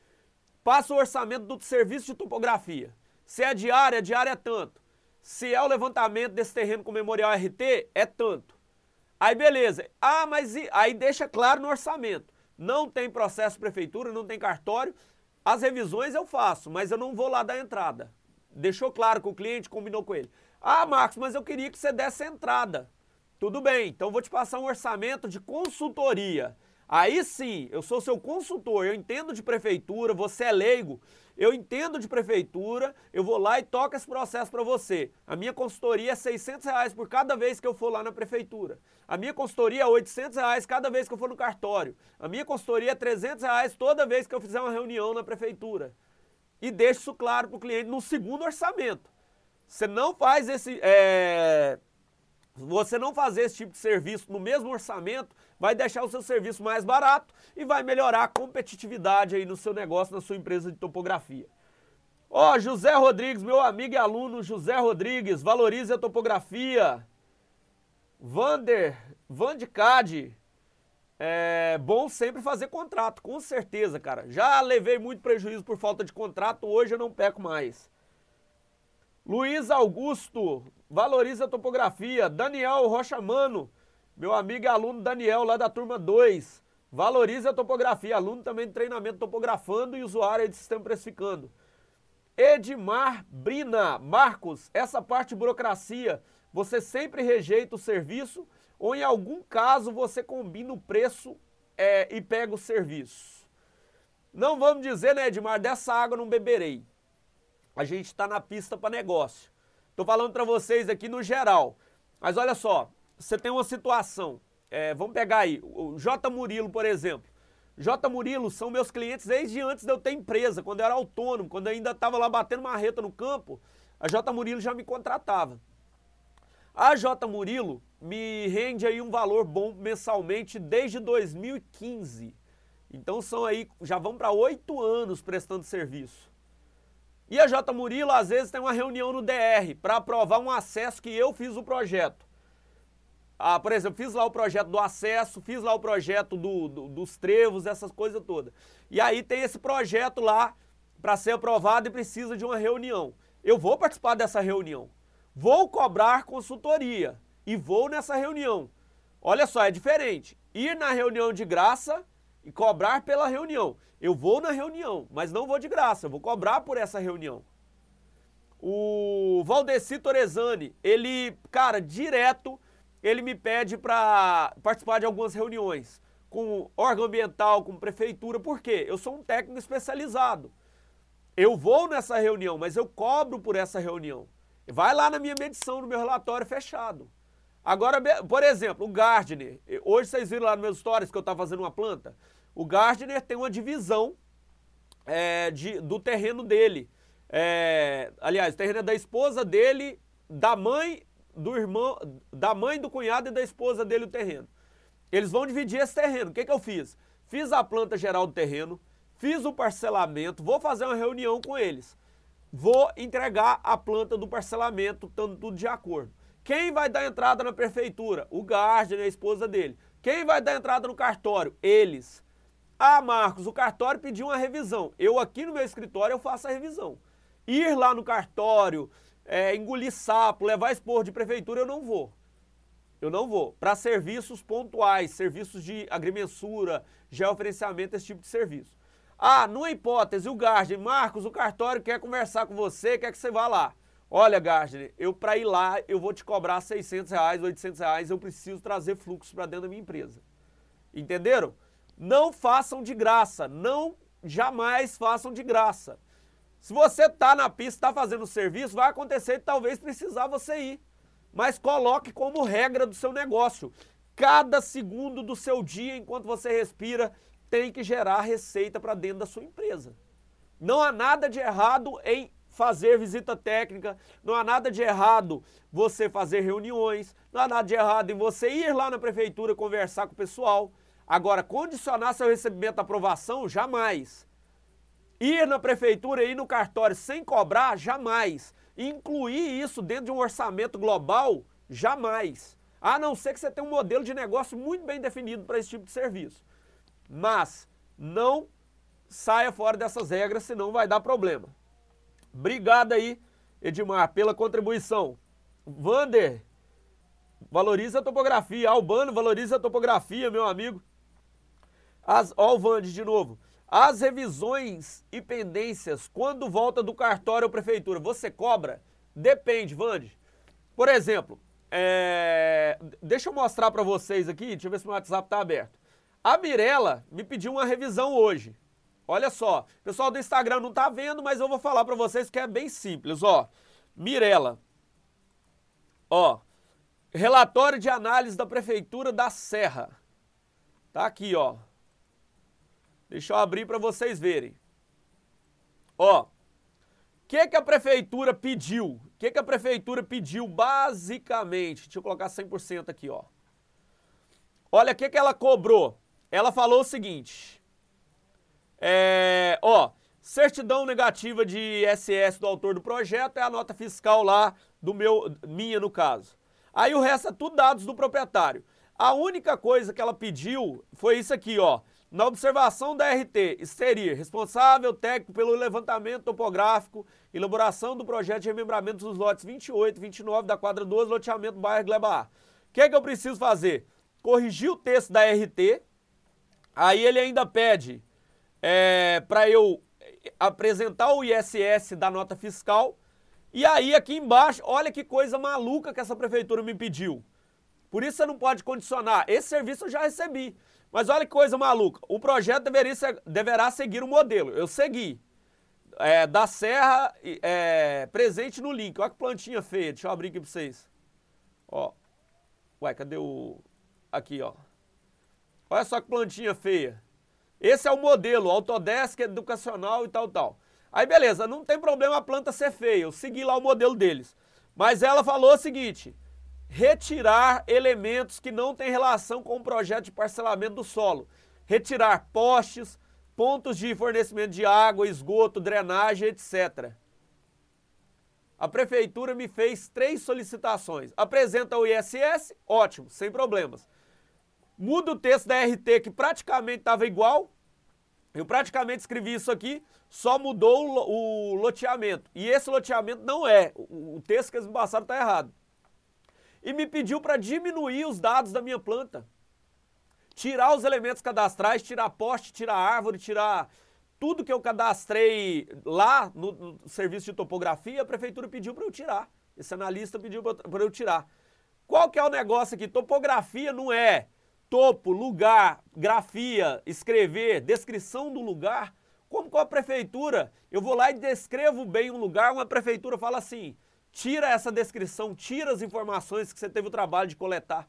Passa o orçamento do serviço de topografia. Se é diária, diária é tanto. Se é o levantamento desse terreno com memorial RT, é tanto. Aí beleza. Ah, mas aí deixa claro no orçamento. Não tem processo prefeitura, não tem cartório, as revisões eu faço, mas eu não vou lá dar entrada. Deixou claro que o cliente combinou com ele. Ah, Marcos, mas eu queria que você desse entrada. Tudo bem, então vou te passar um orçamento de consultoria. Aí sim, eu sou seu consultor, eu entendo de prefeitura, você é leigo, eu entendo de prefeitura, eu vou lá e toco esse processo para você. A minha consultoria é 600 reais por cada vez que eu for lá na prefeitura. A minha consultoria é 800 reais cada vez que eu for no cartório. A minha consultoria é 300 reais toda vez que eu fizer uma reunião na prefeitura. E deixo isso claro para o cliente no segundo orçamento. Você não faz esse... É você não fazer esse tipo de serviço no mesmo orçamento vai deixar o seu serviço mais barato e vai melhorar a competitividade aí no seu negócio, na sua empresa de topografia. Ó, oh, José Rodrigues, meu amigo e aluno José Rodrigues, valorize a topografia. Vander, Vandicad, é bom sempre fazer contrato, com certeza, cara. Já levei muito prejuízo por falta de contrato, hoje eu não peco mais. Luiz Augusto, valoriza a topografia. Daniel Rocha Mano, Meu amigo e aluno Daniel, lá da turma 2. Valorize a topografia. Aluno também de treinamento topografando e usuário de sistema precificando. Edmar Brina. Marcos, essa parte de burocracia, você sempre rejeita o serviço ou em algum caso você combina o preço é, e pega o serviço? Não vamos dizer, né, Edmar, dessa água não beberei. A gente está na pista para negócio. Estou falando para vocês aqui no geral. Mas olha só, você tem uma situação. É, vamos pegar aí, o J. Murilo, por exemplo. J. Murilo são meus clientes desde antes de eu ter empresa, quando eu era autônomo, quando eu ainda estava lá batendo marreta no campo, a J. Murilo já me contratava. A J. Murilo me rende aí um valor bom mensalmente desde 2015. Então são aí, já vão para oito anos prestando serviço. E a J. Murilo, às vezes, tem uma reunião no DR para aprovar um acesso que eu fiz o projeto. Ah, por exemplo, fiz lá o projeto do acesso, fiz lá o projeto do, do, dos trevos, essas coisas todas. E aí tem esse projeto lá para ser aprovado e precisa de uma reunião. Eu vou participar dessa reunião. Vou cobrar consultoria e vou nessa reunião. Olha só, é diferente. Ir na reunião de graça e cobrar pela reunião. Eu vou na reunião, mas não vou de graça, eu vou cobrar por essa reunião. O Valdeci Torezani, ele, cara, direto, ele me pede para participar de algumas reuniões com órgão ambiental, com prefeitura, por quê? Eu sou um técnico especializado. Eu vou nessa reunião, mas eu cobro por essa reunião. Vai lá na minha medição, no meu relatório fechado. Agora, por exemplo, o Gardner. Hoje vocês viram lá nos meus stories que eu estava fazendo uma planta. O Gardner tem uma divisão é, de, do terreno dele. É, aliás, o terreno é da esposa dele, da mãe do irmão, da mãe do cunhado e da esposa dele o terreno. Eles vão dividir esse terreno. O que, que eu fiz? Fiz a planta geral do terreno, fiz o parcelamento, vou fazer uma reunião com eles. Vou entregar a planta do parcelamento, estando tudo de acordo. Quem vai dar entrada na prefeitura? O Gardner a esposa dele. Quem vai dar entrada no cartório? Eles. Ah, Marcos, o cartório pediu uma revisão. Eu aqui no meu escritório eu faço a revisão. Ir lá no cartório, é, engolir sapo, levar expor de prefeitura, eu não vou. Eu não vou. Para serviços pontuais, serviços de agrimensura, geoferenciamento, esse tipo de serviço. Ah, numa hipótese, o Gardner, Marcos, o cartório quer conversar com você, quer que você vá lá. Olha, Gardner, eu para ir lá, eu vou te cobrar 600 reais, 800 reais, eu preciso trazer fluxo para dentro da minha empresa. Entenderam? Não façam de graça, não jamais façam de graça. Se você está na pista, está fazendo o serviço, vai acontecer de talvez precisar você ir. Mas coloque como regra do seu negócio. Cada segundo do seu dia, enquanto você respira, tem que gerar receita para dentro da sua empresa. Não há nada de errado em fazer visita técnica, não há nada de errado você fazer reuniões, não há nada de errado em você ir lá na prefeitura conversar com o pessoal. Agora, condicionar seu recebimento à aprovação, jamais. Ir na prefeitura e ir no cartório sem cobrar, jamais. Incluir isso dentro de um orçamento global, jamais. A não ser que você tenha um modelo de negócio muito bem definido para esse tipo de serviço. Mas não saia fora dessas regras, senão vai dar problema. Obrigado aí, Edmar, pela contribuição. Vander, valoriza a topografia. Albano, valoriza a topografia, meu amigo. As, ó, o Vander de novo. As revisões e pendências, quando volta do cartório ou prefeitura, você cobra? Depende, Vander. Por exemplo, é... deixa eu mostrar para vocês aqui, deixa eu ver se meu WhatsApp está aberto. A Mirella me pediu uma revisão hoje. Olha só, pessoal do Instagram não tá vendo, mas eu vou falar para vocês que é bem simples, ó. Mirella. Ó, relatório de análise da prefeitura da Serra. Tá aqui, ó. Deixa eu abrir para vocês verem. Ó, que que a prefeitura pediu? O que que a prefeitura pediu basicamente? Deixa eu colocar 100% aqui, ó. Olha o que que ela cobrou ela falou o seguinte: é, ó, certidão negativa de SS do autor do projeto é a nota fiscal lá do meu, minha no caso. Aí o resto é tudo dados do proprietário. A única coisa que ela pediu foi isso aqui, ó. Na observação da RT, exterir responsável técnico pelo levantamento topográfico, elaboração do projeto de remembramento dos lotes 28 e 29 da quadra 12, loteamento bairro Gleba O que, é que eu preciso fazer? corrigi o texto da RT, aí ele ainda pede é, para eu apresentar o ISS da nota fiscal, e aí aqui embaixo, olha que coisa maluca que essa prefeitura me pediu. Por isso você não pode condicionar. Esse serviço eu já recebi. Mas olha que coisa maluca. O projeto deveria deverá seguir o modelo. Eu segui. É, da Serra é, presente no link. Olha que plantinha feia. Deixa eu abrir aqui para vocês. Ó. Ué, cadê o. Aqui, ó. Olha só que plantinha feia. Esse é o modelo, Autodesk educacional e tal, tal. Aí beleza, não tem problema a planta ser feia, eu segui lá o modelo deles. Mas ela falou o seguinte: retirar elementos que não têm relação com o projeto de parcelamento do solo. Retirar postes, pontos de fornecimento de água, esgoto, drenagem, etc. A prefeitura me fez três solicitações. Apresenta o ISS, ótimo, sem problemas. Muda o texto da RT, que praticamente estava igual. Eu praticamente escrevi isso aqui, só mudou o, loteamento. E esse loteamento não é. O, texto que eles me passaram está errado e me pediu para diminuir os dados da minha planta. Tirar os elementos cadastrais, tirar poste, tirar árvore, tirar tudo que eu cadastrei lá no, no serviço de topografia, a prefeitura pediu para eu tirar. Esse analista pediu para eu tirar. Qual que é o negócio aqui? Topografia não é topo, lugar, grafia, escrever, descrição do lugar. Como com a prefeitura, eu vou lá e descrevo bem um lugar, uma prefeitura fala assim: tira essa descrição, tira as informações que você teve o trabalho de coletar.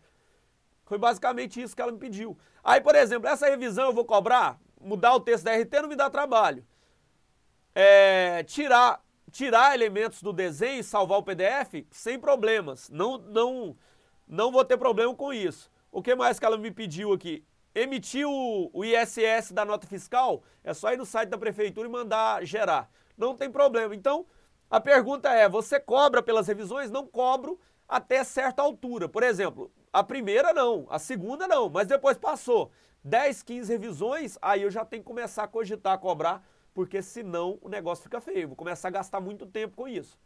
Foi basicamente isso que ela me pediu. Aí, por exemplo, essa revisão eu vou cobrar, mudar o texto da RT não me dá trabalho. É, tirar, tirar elementos do desenho e salvar o PDF, sem problemas. Não, não, não vou ter problema com isso. O que mais que ela me pediu aqui? Emitir o, o ISS da nota fiscal, é só ir no site da prefeitura e mandar gerar. Não tem problema. Então, a pergunta é: você cobra pelas revisões? Não cobro até certa altura. Por exemplo, a primeira não, a segunda não, mas depois passou 10, 15 revisões, aí eu já tenho que começar a cogitar a cobrar, porque senão o negócio fica feio. Vou começar a gastar muito tempo com isso.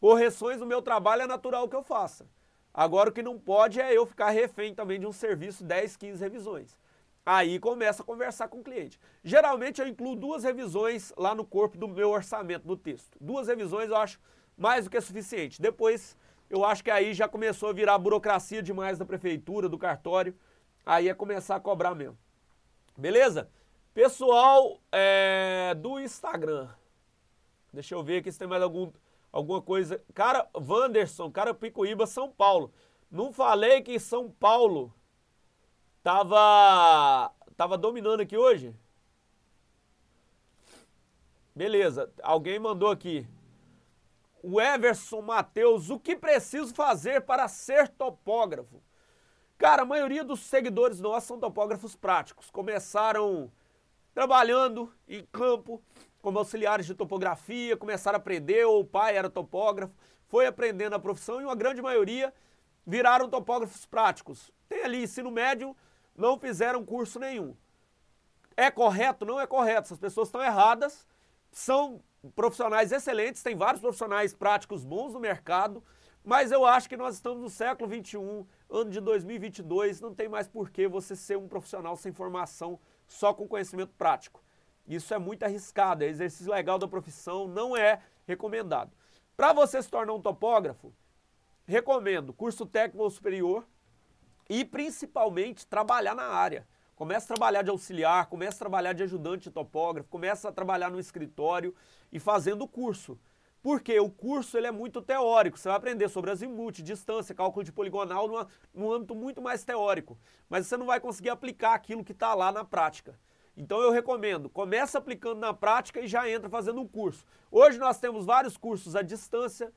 Correções no meu trabalho é natural que eu faça. Agora o que não pode é eu ficar refém também de um serviço 10, 15 revisões. Aí começa a conversar com o cliente. Geralmente eu incluo duas revisões lá no corpo do meu orçamento, do texto. Duas revisões eu acho mais do que suficiente. Depois eu acho que aí já começou a virar burocracia demais da prefeitura, do cartório. Aí é começar a cobrar mesmo. Beleza? Pessoal é, do Instagram. Deixa eu ver aqui se tem mais algum, alguma coisa. Cara, Wanderson, cara Picoíba, São Paulo. Não falei que São Paulo Tava, tava dominando aqui hoje? Beleza, alguém mandou aqui. O Everson Matheus, o que preciso fazer para ser topógrafo? Cara, a maioria dos seguidores nossos são topógrafos práticos. Começaram trabalhando em campo como auxiliares de topografia, começaram a aprender, ou o pai era topógrafo, foi aprendendo a profissão e uma grande maioria viraram topógrafos práticos. Tem ali ensino médio, não fizeram curso nenhum. É correto? Não é correto. Essas pessoas estão erradas, são profissionais excelentes, tem vários profissionais práticos bons no mercado, mas eu acho que nós estamos no século 21, ano de 2022, não tem mais por que você ser um profissional sem formação, só com conhecimento prático. Isso é muito arriscado, é exercício legal da profissão, não é recomendado. Para você se tornar um topógrafo, recomendo curso técnico ou superior, e principalmente trabalhar na área. Começa a trabalhar de auxiliar, começa a trabalhar de ajudante de topógrafo, começa a trabalhar no escritório e fazendo o curso. Porque o curso ele é muito teórico, você vai aprender sobre azimuth, distância, cálculo de poligonal numa, num âmbito muito mais teórico. Mas você não vai conseguir aplicar aquilo que está lá na prática. Então eu recomendo, começa aplicando na prática e já entra fazendo um curso. Hoje nós temos vários cursos à distância,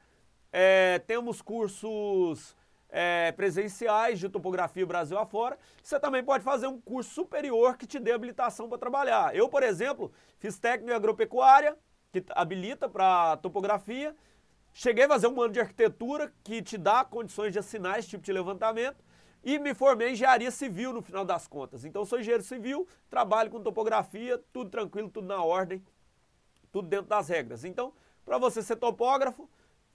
é, temos cursos é, presenciais de topografia Brasil afora, você também pode fazer um curso superior que te dê habilitação para trabalhar. Eu, por exemplo, fiz técnico em agropecuária, que habilita para topografia, cheguei a fazer um ano de arquitetura que te dá condições de assinar esse tipo de levantamento e me formei em engenharia civil no final das contas. Então sou engenheiro civil, trabalho com topografia, tudo tranquilo, tudo na ordem, tudo dentro das regras. Então, para você ser topógrafo,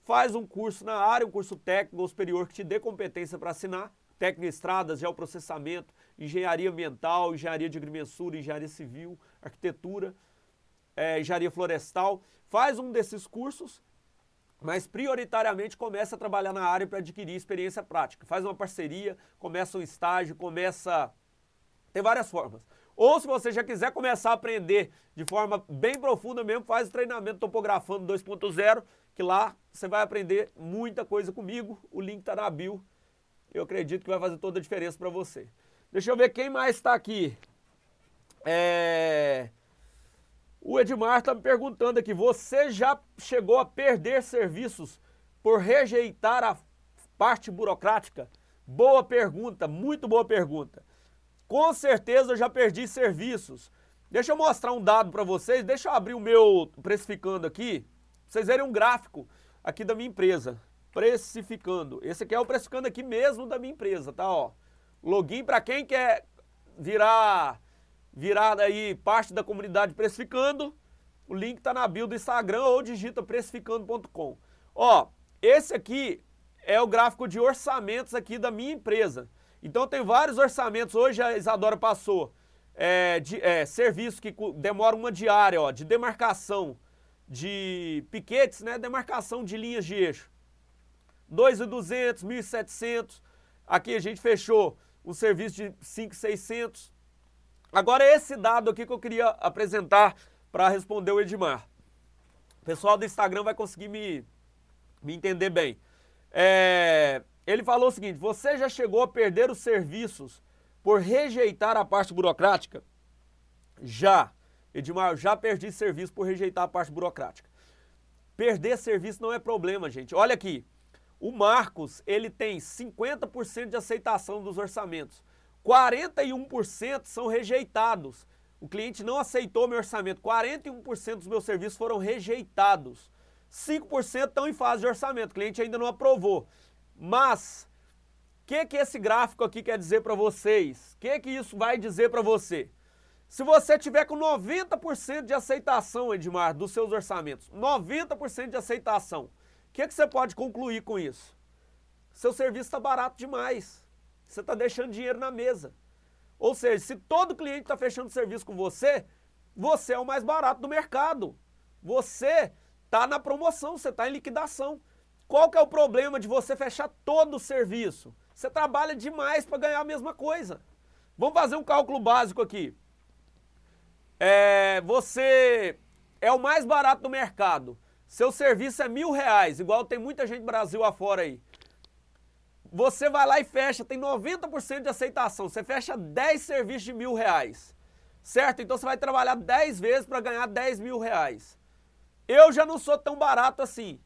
faz um curso na área, um curso técnico ou superior que te dê competência para assinar tecnoestradas, geoprocessamento, engenharia ambiental, engenharia de agrimensura, engenharia civil, arquitetura, é, engenharia florestal. Faz um desses cursos, mas prioritariamente começa a trabalhar na área para adquirir experiência prática. Faz uma parceria, começa um estágio, começa. Tem várias formas. Ou se você já quiser começar a aprender de forma bem profunda mesmo, faz o treinamento Topografando 2.0, que lá você vai aprender muita coisa comigo. O link está na bio. Eu acredito que vai fazer toda a diferença para você. Deixa eu ver quem mais está aqui. É... O Edmar está me perguntando aqui: você já chegou a perder serviços por rejeitar a parte burocrática? Boa pergunta, muito boa pergunta. Com certeza eu já perdi serviços. Deixa eu mostrar um dado para vocês. Deixa eu abrir o meu precificando aqui. Pra vocês verem um gráfico aqui da minha empresa. Precificando. Esse aqui é o precificando aqui mesmo da minha empresa, tá? Ó. Login para quem quer virar virar aí parte da comunidade precificando. O link está na bio do Instagram ou digita precificando.com. Ó, esse aqui é o gráfico de orçamentos aqui da minha empresa. Então tem vários orçamentos. Hoje a Isadora passou é, de, é, serviço que demora uma diária, ó, de demarcação de piquetes, né? Demarcação de linhas de eixo. 2.200, 1.700. Aqui a gente fechou um serviço de 5.600. Agora esse dado aqui que eu queria apresentar para responder o Edmar. O pessoal do Instagram vai conseguir me, me entender bem. É, ele falou o seguinte: você já chegou a perder os serviços por rejeitar a parte burocrática? Já. Edmar, já perdi serviço por rejeitar a parte burocrática. Perder serviço não é problema, gente. Olha aqui. O Marcos, ele tem 50% de aceitação dos orçamentos. 41% são rejeitados. O cliente não aceitou meu orçamento. 41% dos meus serviços foram rejeitados. 5% estão em fase de orçamento. O cliente ainda não aprovou. Mas, o que, que esse gráfico aqui quer dizer para vocês? O que, que isso vai dizer para você? Se você tiver com 90% de aceitação, Edmar, dos seus orçamentos, 90% de aceitação, o que, que você pode concluir com isso? Seu serviço está barato demais. Você está deixando dinheiro na mesa. Ou seja, se todo cliente está fechando serviço com você, você é o mais barato do mercado. Você está na promoção, você está em liquidação. Qual que é o problema de você fechar todo o serviço? Você trabalha demais para ganhar a mesma coisa. Vamos fazer um cálculo básico aqui. É, você é o mais barato do mercado. Seu serviço é mil reais, igual tem muita gente Brasil afora aí. Você vai lá e fecha, tem 90% de aceitação. Você fecha 10 serviços de mil reais. Certo? Então você vai trabalhar 10 vezes para ganhar 10 mil reais. Eu já não sou tão barato assim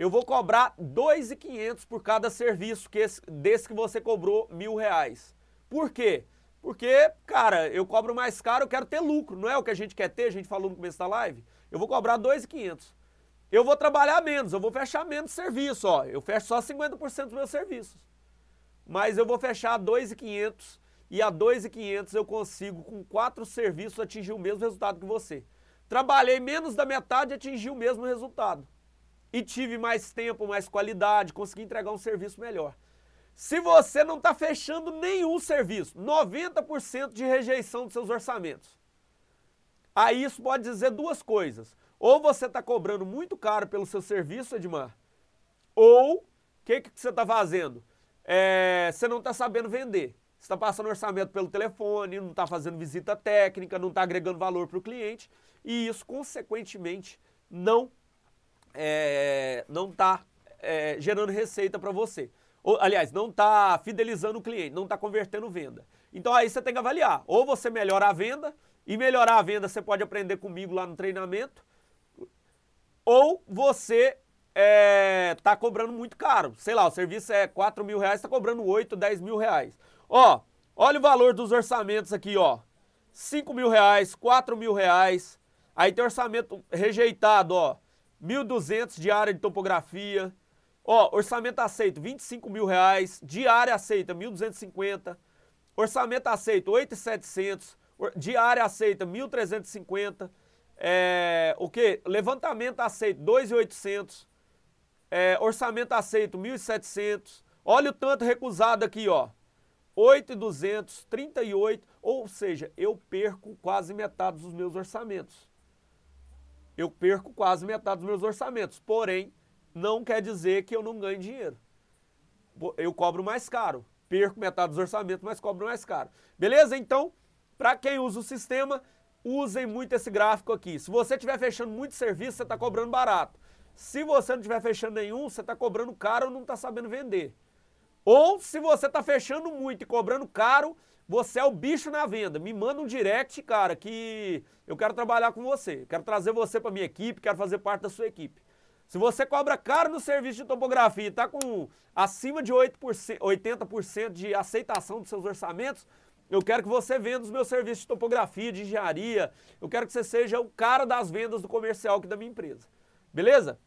eu vou cobrar 2.500 por cada serviço que esse, desse que você cobrou mil reais. Por quê? Porque, cara, eu cobro mais caro, eu quero ter lucro, não é o que a gente quer ter, a gente falou no começo da live. Eu vou cobrar 2.500. Eu vou trabalhar menos, eu vou fechar menos serviço, ó. Eu fecho só 50% dos meus serviços. Mas eu vou fechar 2.500 e a 2.500 eu consigo com quatro serviços atingir o mesmo resultado que você. Trabalhei menos da metade e atingi o mesmo resultado e tive mais tempo, mais qualidade, consegui entregar um serviço melhor. Se você não está fechando nenhum serviço, 90% de rejeição dos seus orçamentos, aí isso pode dizer duas coisas. Ou você está cobrando muito caro pelo seu serviço, Edmar, ou o que, que você está fazendo? É, você não está sabendo vender. Você está passando orçamento pelo telefone, não está fazendo visita técnica, não está agregando valor para o cliente, e isso, consequentemente, não é, não está é, gerando receita para você. Ou, aliás, não está fidelizando o cliente, não está convertendo venda. Então aí você tem que avaliar. Ou você melhora a venda, e melhorar a venda você pode aprender comigo lá no treinamento, ou você é, tá cobrando muito caro. Sei lá, o serviço é 4 mil reais, está cobrando 8, 10 mil reais. Ó, olha o valor dos orçamentos aqui, ó. 5 mil reais, 4 mil reais. Aí tem orçamento rejeitado, ó. 1.200 diária de topografia. Ó, orçamento aceito, 25 mil reais. Diária aceita, 1.250. Orçamento aceito, 8.700. Diária aceita, 1.350. É, o que? Levantamento aceito, 2.800. É, orçamento aceito, 1.700. Olha o tanto recusado aqui, ó. 8,200, 38, ou seja, eu perco quase metade dos meus orçamentos. Eu perco quase metade dos meus orçamentos. Porém, não quer dizer que eu não ganhe dinheiro. Eu cobro mais caro. Perco metade dos orçamentos, mas cobro mais caro. Beleza? Então, para quem usa o sistema, usem muito esse gráfico aqui. Se você estiver fechando muito serviço, você está cobrando barato. Se você não estiver fechando nenhum, você está cobrando caro ou não está sabendo vender. Ou se você está fechando muito e cobrando caro, você é o bicho na venda. Me manda um direct, cara, que eu quero trabalhar com você. Quero trazer você para minha equipe, quero fazer parte da sua equipe. Se você cobra caro no serviço de topografia e está com acima de 8%, 80% de aceitação dos seus orçamentos, eu quero que você venda os meus serviços de topografia, de engenharia. Eu quero que você seja o cara das vendas do comercial aqui da minha empresa. Beleza?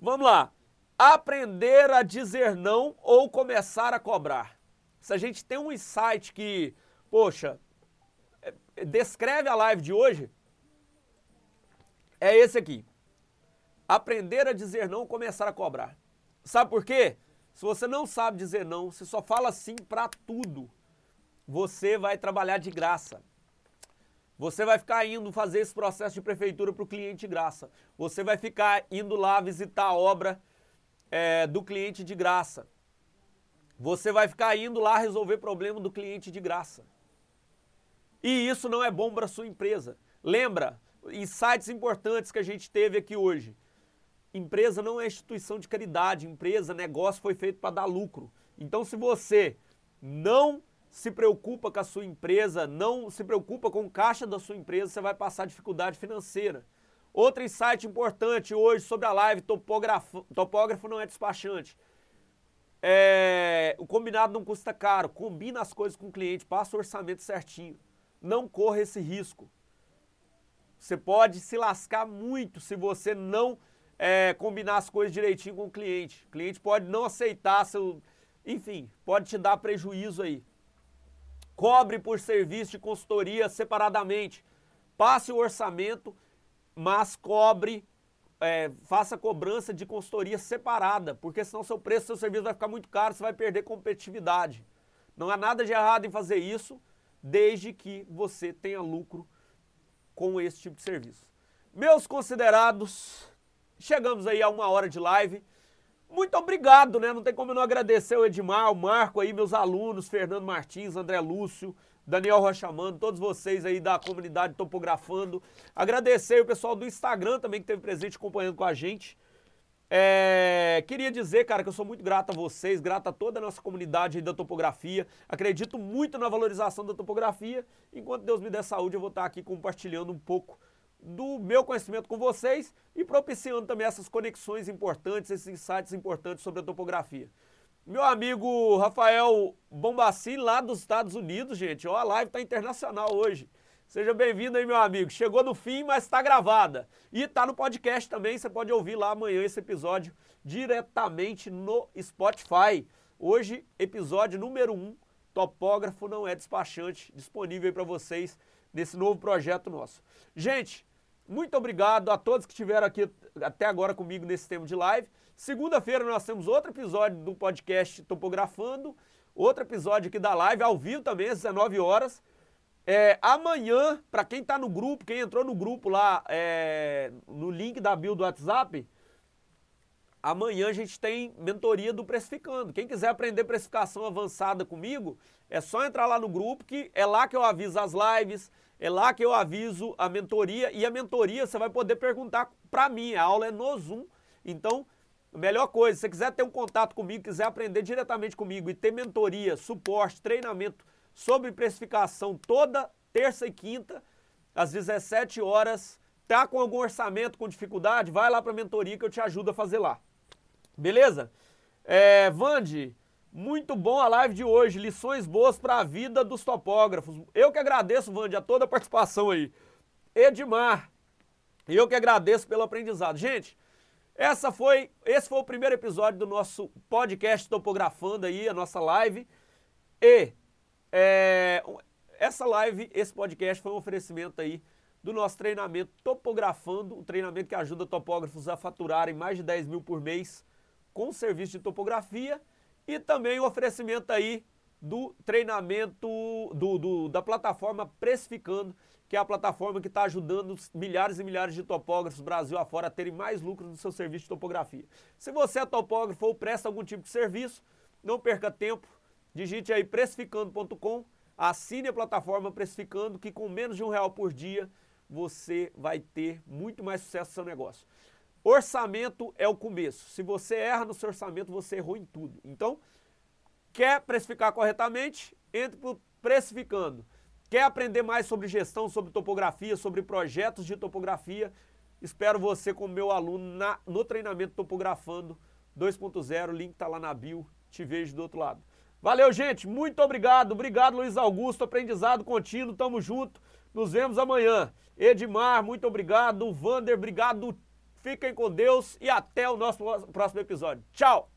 Vamos lá aprender a dizer não ou começar a cobrar. Se a gente tem um insight que, poxa, é, descreve a live de hoje, é esse aqui. Aprender a dizer não começar a cobrar. Sabe por quê? Se você não sabe dizer não, você só fala sim para tudo, você vai trabalhar de graça. Você vai ficar indo fazer esse processo de prefeitura para o cliente de graça. Você vai ficar indo lá visitar a obra é, do cliente de graça. Você vai ficar indo lá resolver problema do cliente de graça. E isso não é bom para sua empresa. Lembra, insights importantes que a gente teve aqui hoje. Empresa não é instituição de caridade, empresa, negócio foi feito para dar lucro. Então, se você não se preocupa com a sua empresa, não se preocupa com o caixa da sua empresa, você vai passar dificuldade financeira. Outro insight importante hoje sobre a live, topógrafo, topógrafo não é despachante. É, o combinado não custa caro, combina as coisas com o cliente, passa o orçamento certinho. Não corra esse risco. Você pode se lascar muito se você não é, combinar as coisas direitinho com o cliente. O cliente pode não aceitar seu. Enfim, pode te dar prejuízo aí. Cobre por serviço de consultoria separadamente. Passe o orçamento mas cobre, é, faça cobrança de consultoria separada, porque senão seu preço, seu serviço vai ficar muito caro, você vai perder competitividade. Não há nada de errado em fazer isso, desde que você tenha lucro com esse tipo de serviço. Meus considerados, chegamos aí a uma hora de live. Muito obrigado, né? Não tem como não agradecer o Edmar, o Marco aí, meus alunos, Fernando Martins, André Lúcio, Daniel Rochamando, todos vocês aí da comunidade Topografando. Agradecer o pessoal do Instagram também que teve presente acompanhando com a gente. É, queria dizer, cara, que eu sou muito grato a vocês, grato a toda a nossa comunidade da topografia. Acredito muito na valorização da topografia. Enquanto Deus me der saúde, eu vou estar aqui compartilhando um pouco do meu conhecimento com vocês e propiciando também essas conexões importantes, esses insights importantes sobre a topografia. Meu amigo Rafael Bombacini, lá dos Estados Unidos, gente. Ó, a live tá internacional hoje. Seja bem-vindo aí, meu amigo. Chegou no fim, mas está gravada. E tá no podcast também, você pode ouvir lá amanhã esse episódio diretamente no Spotify. Hoje, episódio número 1, um, Topógrafo não é despachante, disponível para vocês nesse novo projeto nosso. Gente, muito obrigado a todos que estiveram aqui até agora comigo nesse tempo de live. Segunda-feira nós temos outro episódio do podcast Topografando, outro episódio aqui da live, ao vivo também, às 19 horas. É, amanhã, para quem está no grupo, quem entrou no grupo lá, é, no link da bio do WhatsApp, amanhã a gente tem mentoria do Precificando. Quem quiser aprender precificação avançada comigo, é só entrar lá no grupo, que é lá que eu aviso as lives, é lá que eu aviso a mentoria, e a mentoria você vai poder perguntar para mim, a aula é no Zoom, então melhor coisa, se você quiser ter um contato comigo, quiser aprender diretamente comigo e ter mentoria, suporte, treinamento sobre precificação toda terça e quinta, às 17 horas, tá com algum orçamento com dificuldade, vai lá para a mentoria que eu te ajudo a fazer lá. Beleza? É, Vande, muito bom a live de hoje, lições boas para a vida dos topógrafos. Eu que agradeço, Vande, a toda a participação aí. Edmar, eu que agradeço pelo aprendizado. Gente, essa foi, esse foi o primeiro episódio do nosso podcast Topografando aí, a nossa live. E é, essa live, esse podcast foi um oferecimento aí do nosso treinamento Topografando, um treinamento que ajuda topógrafos a faturarem mais de 10 mil por mês com serviço de topografia e também o oferecimento aí do treinamento do, do, da plataforma Precificando, que é a plataforma que está ajudando milhares e milhares de topógrafos Brasil afora a terem mais lucro no seu serviço de topografia. Se você é topógrafo ou presta algum tipo de serviço, não perca tempo, digite aí precificando.com, assine a plataforma Precificando, que com menos de um real por dia você vai ter muito mais sucesso no seu negócio. Orçamento é o começo. Se você erra no seu orçamento, você errou em tudo. Então, quer precificar corretamente? Entre para Precificando. Quer aprender mais sobre gestão, sobre topografia, sobre projetos de topografia? Espero você como meu aluno na, no treinamento Topografando 2.0. Link está lá na bio. Te vejo do outro lado. Valeu, gente. Muito obrigado. Obrigado, Luiz Augusto. Aprendizado contínuo. Tamo junto. Nos vemos amanhã. Edmar, muito obrigado. Vander, obrigado. Fiquem com Deus e até o nosso próximo episódio. Tchau!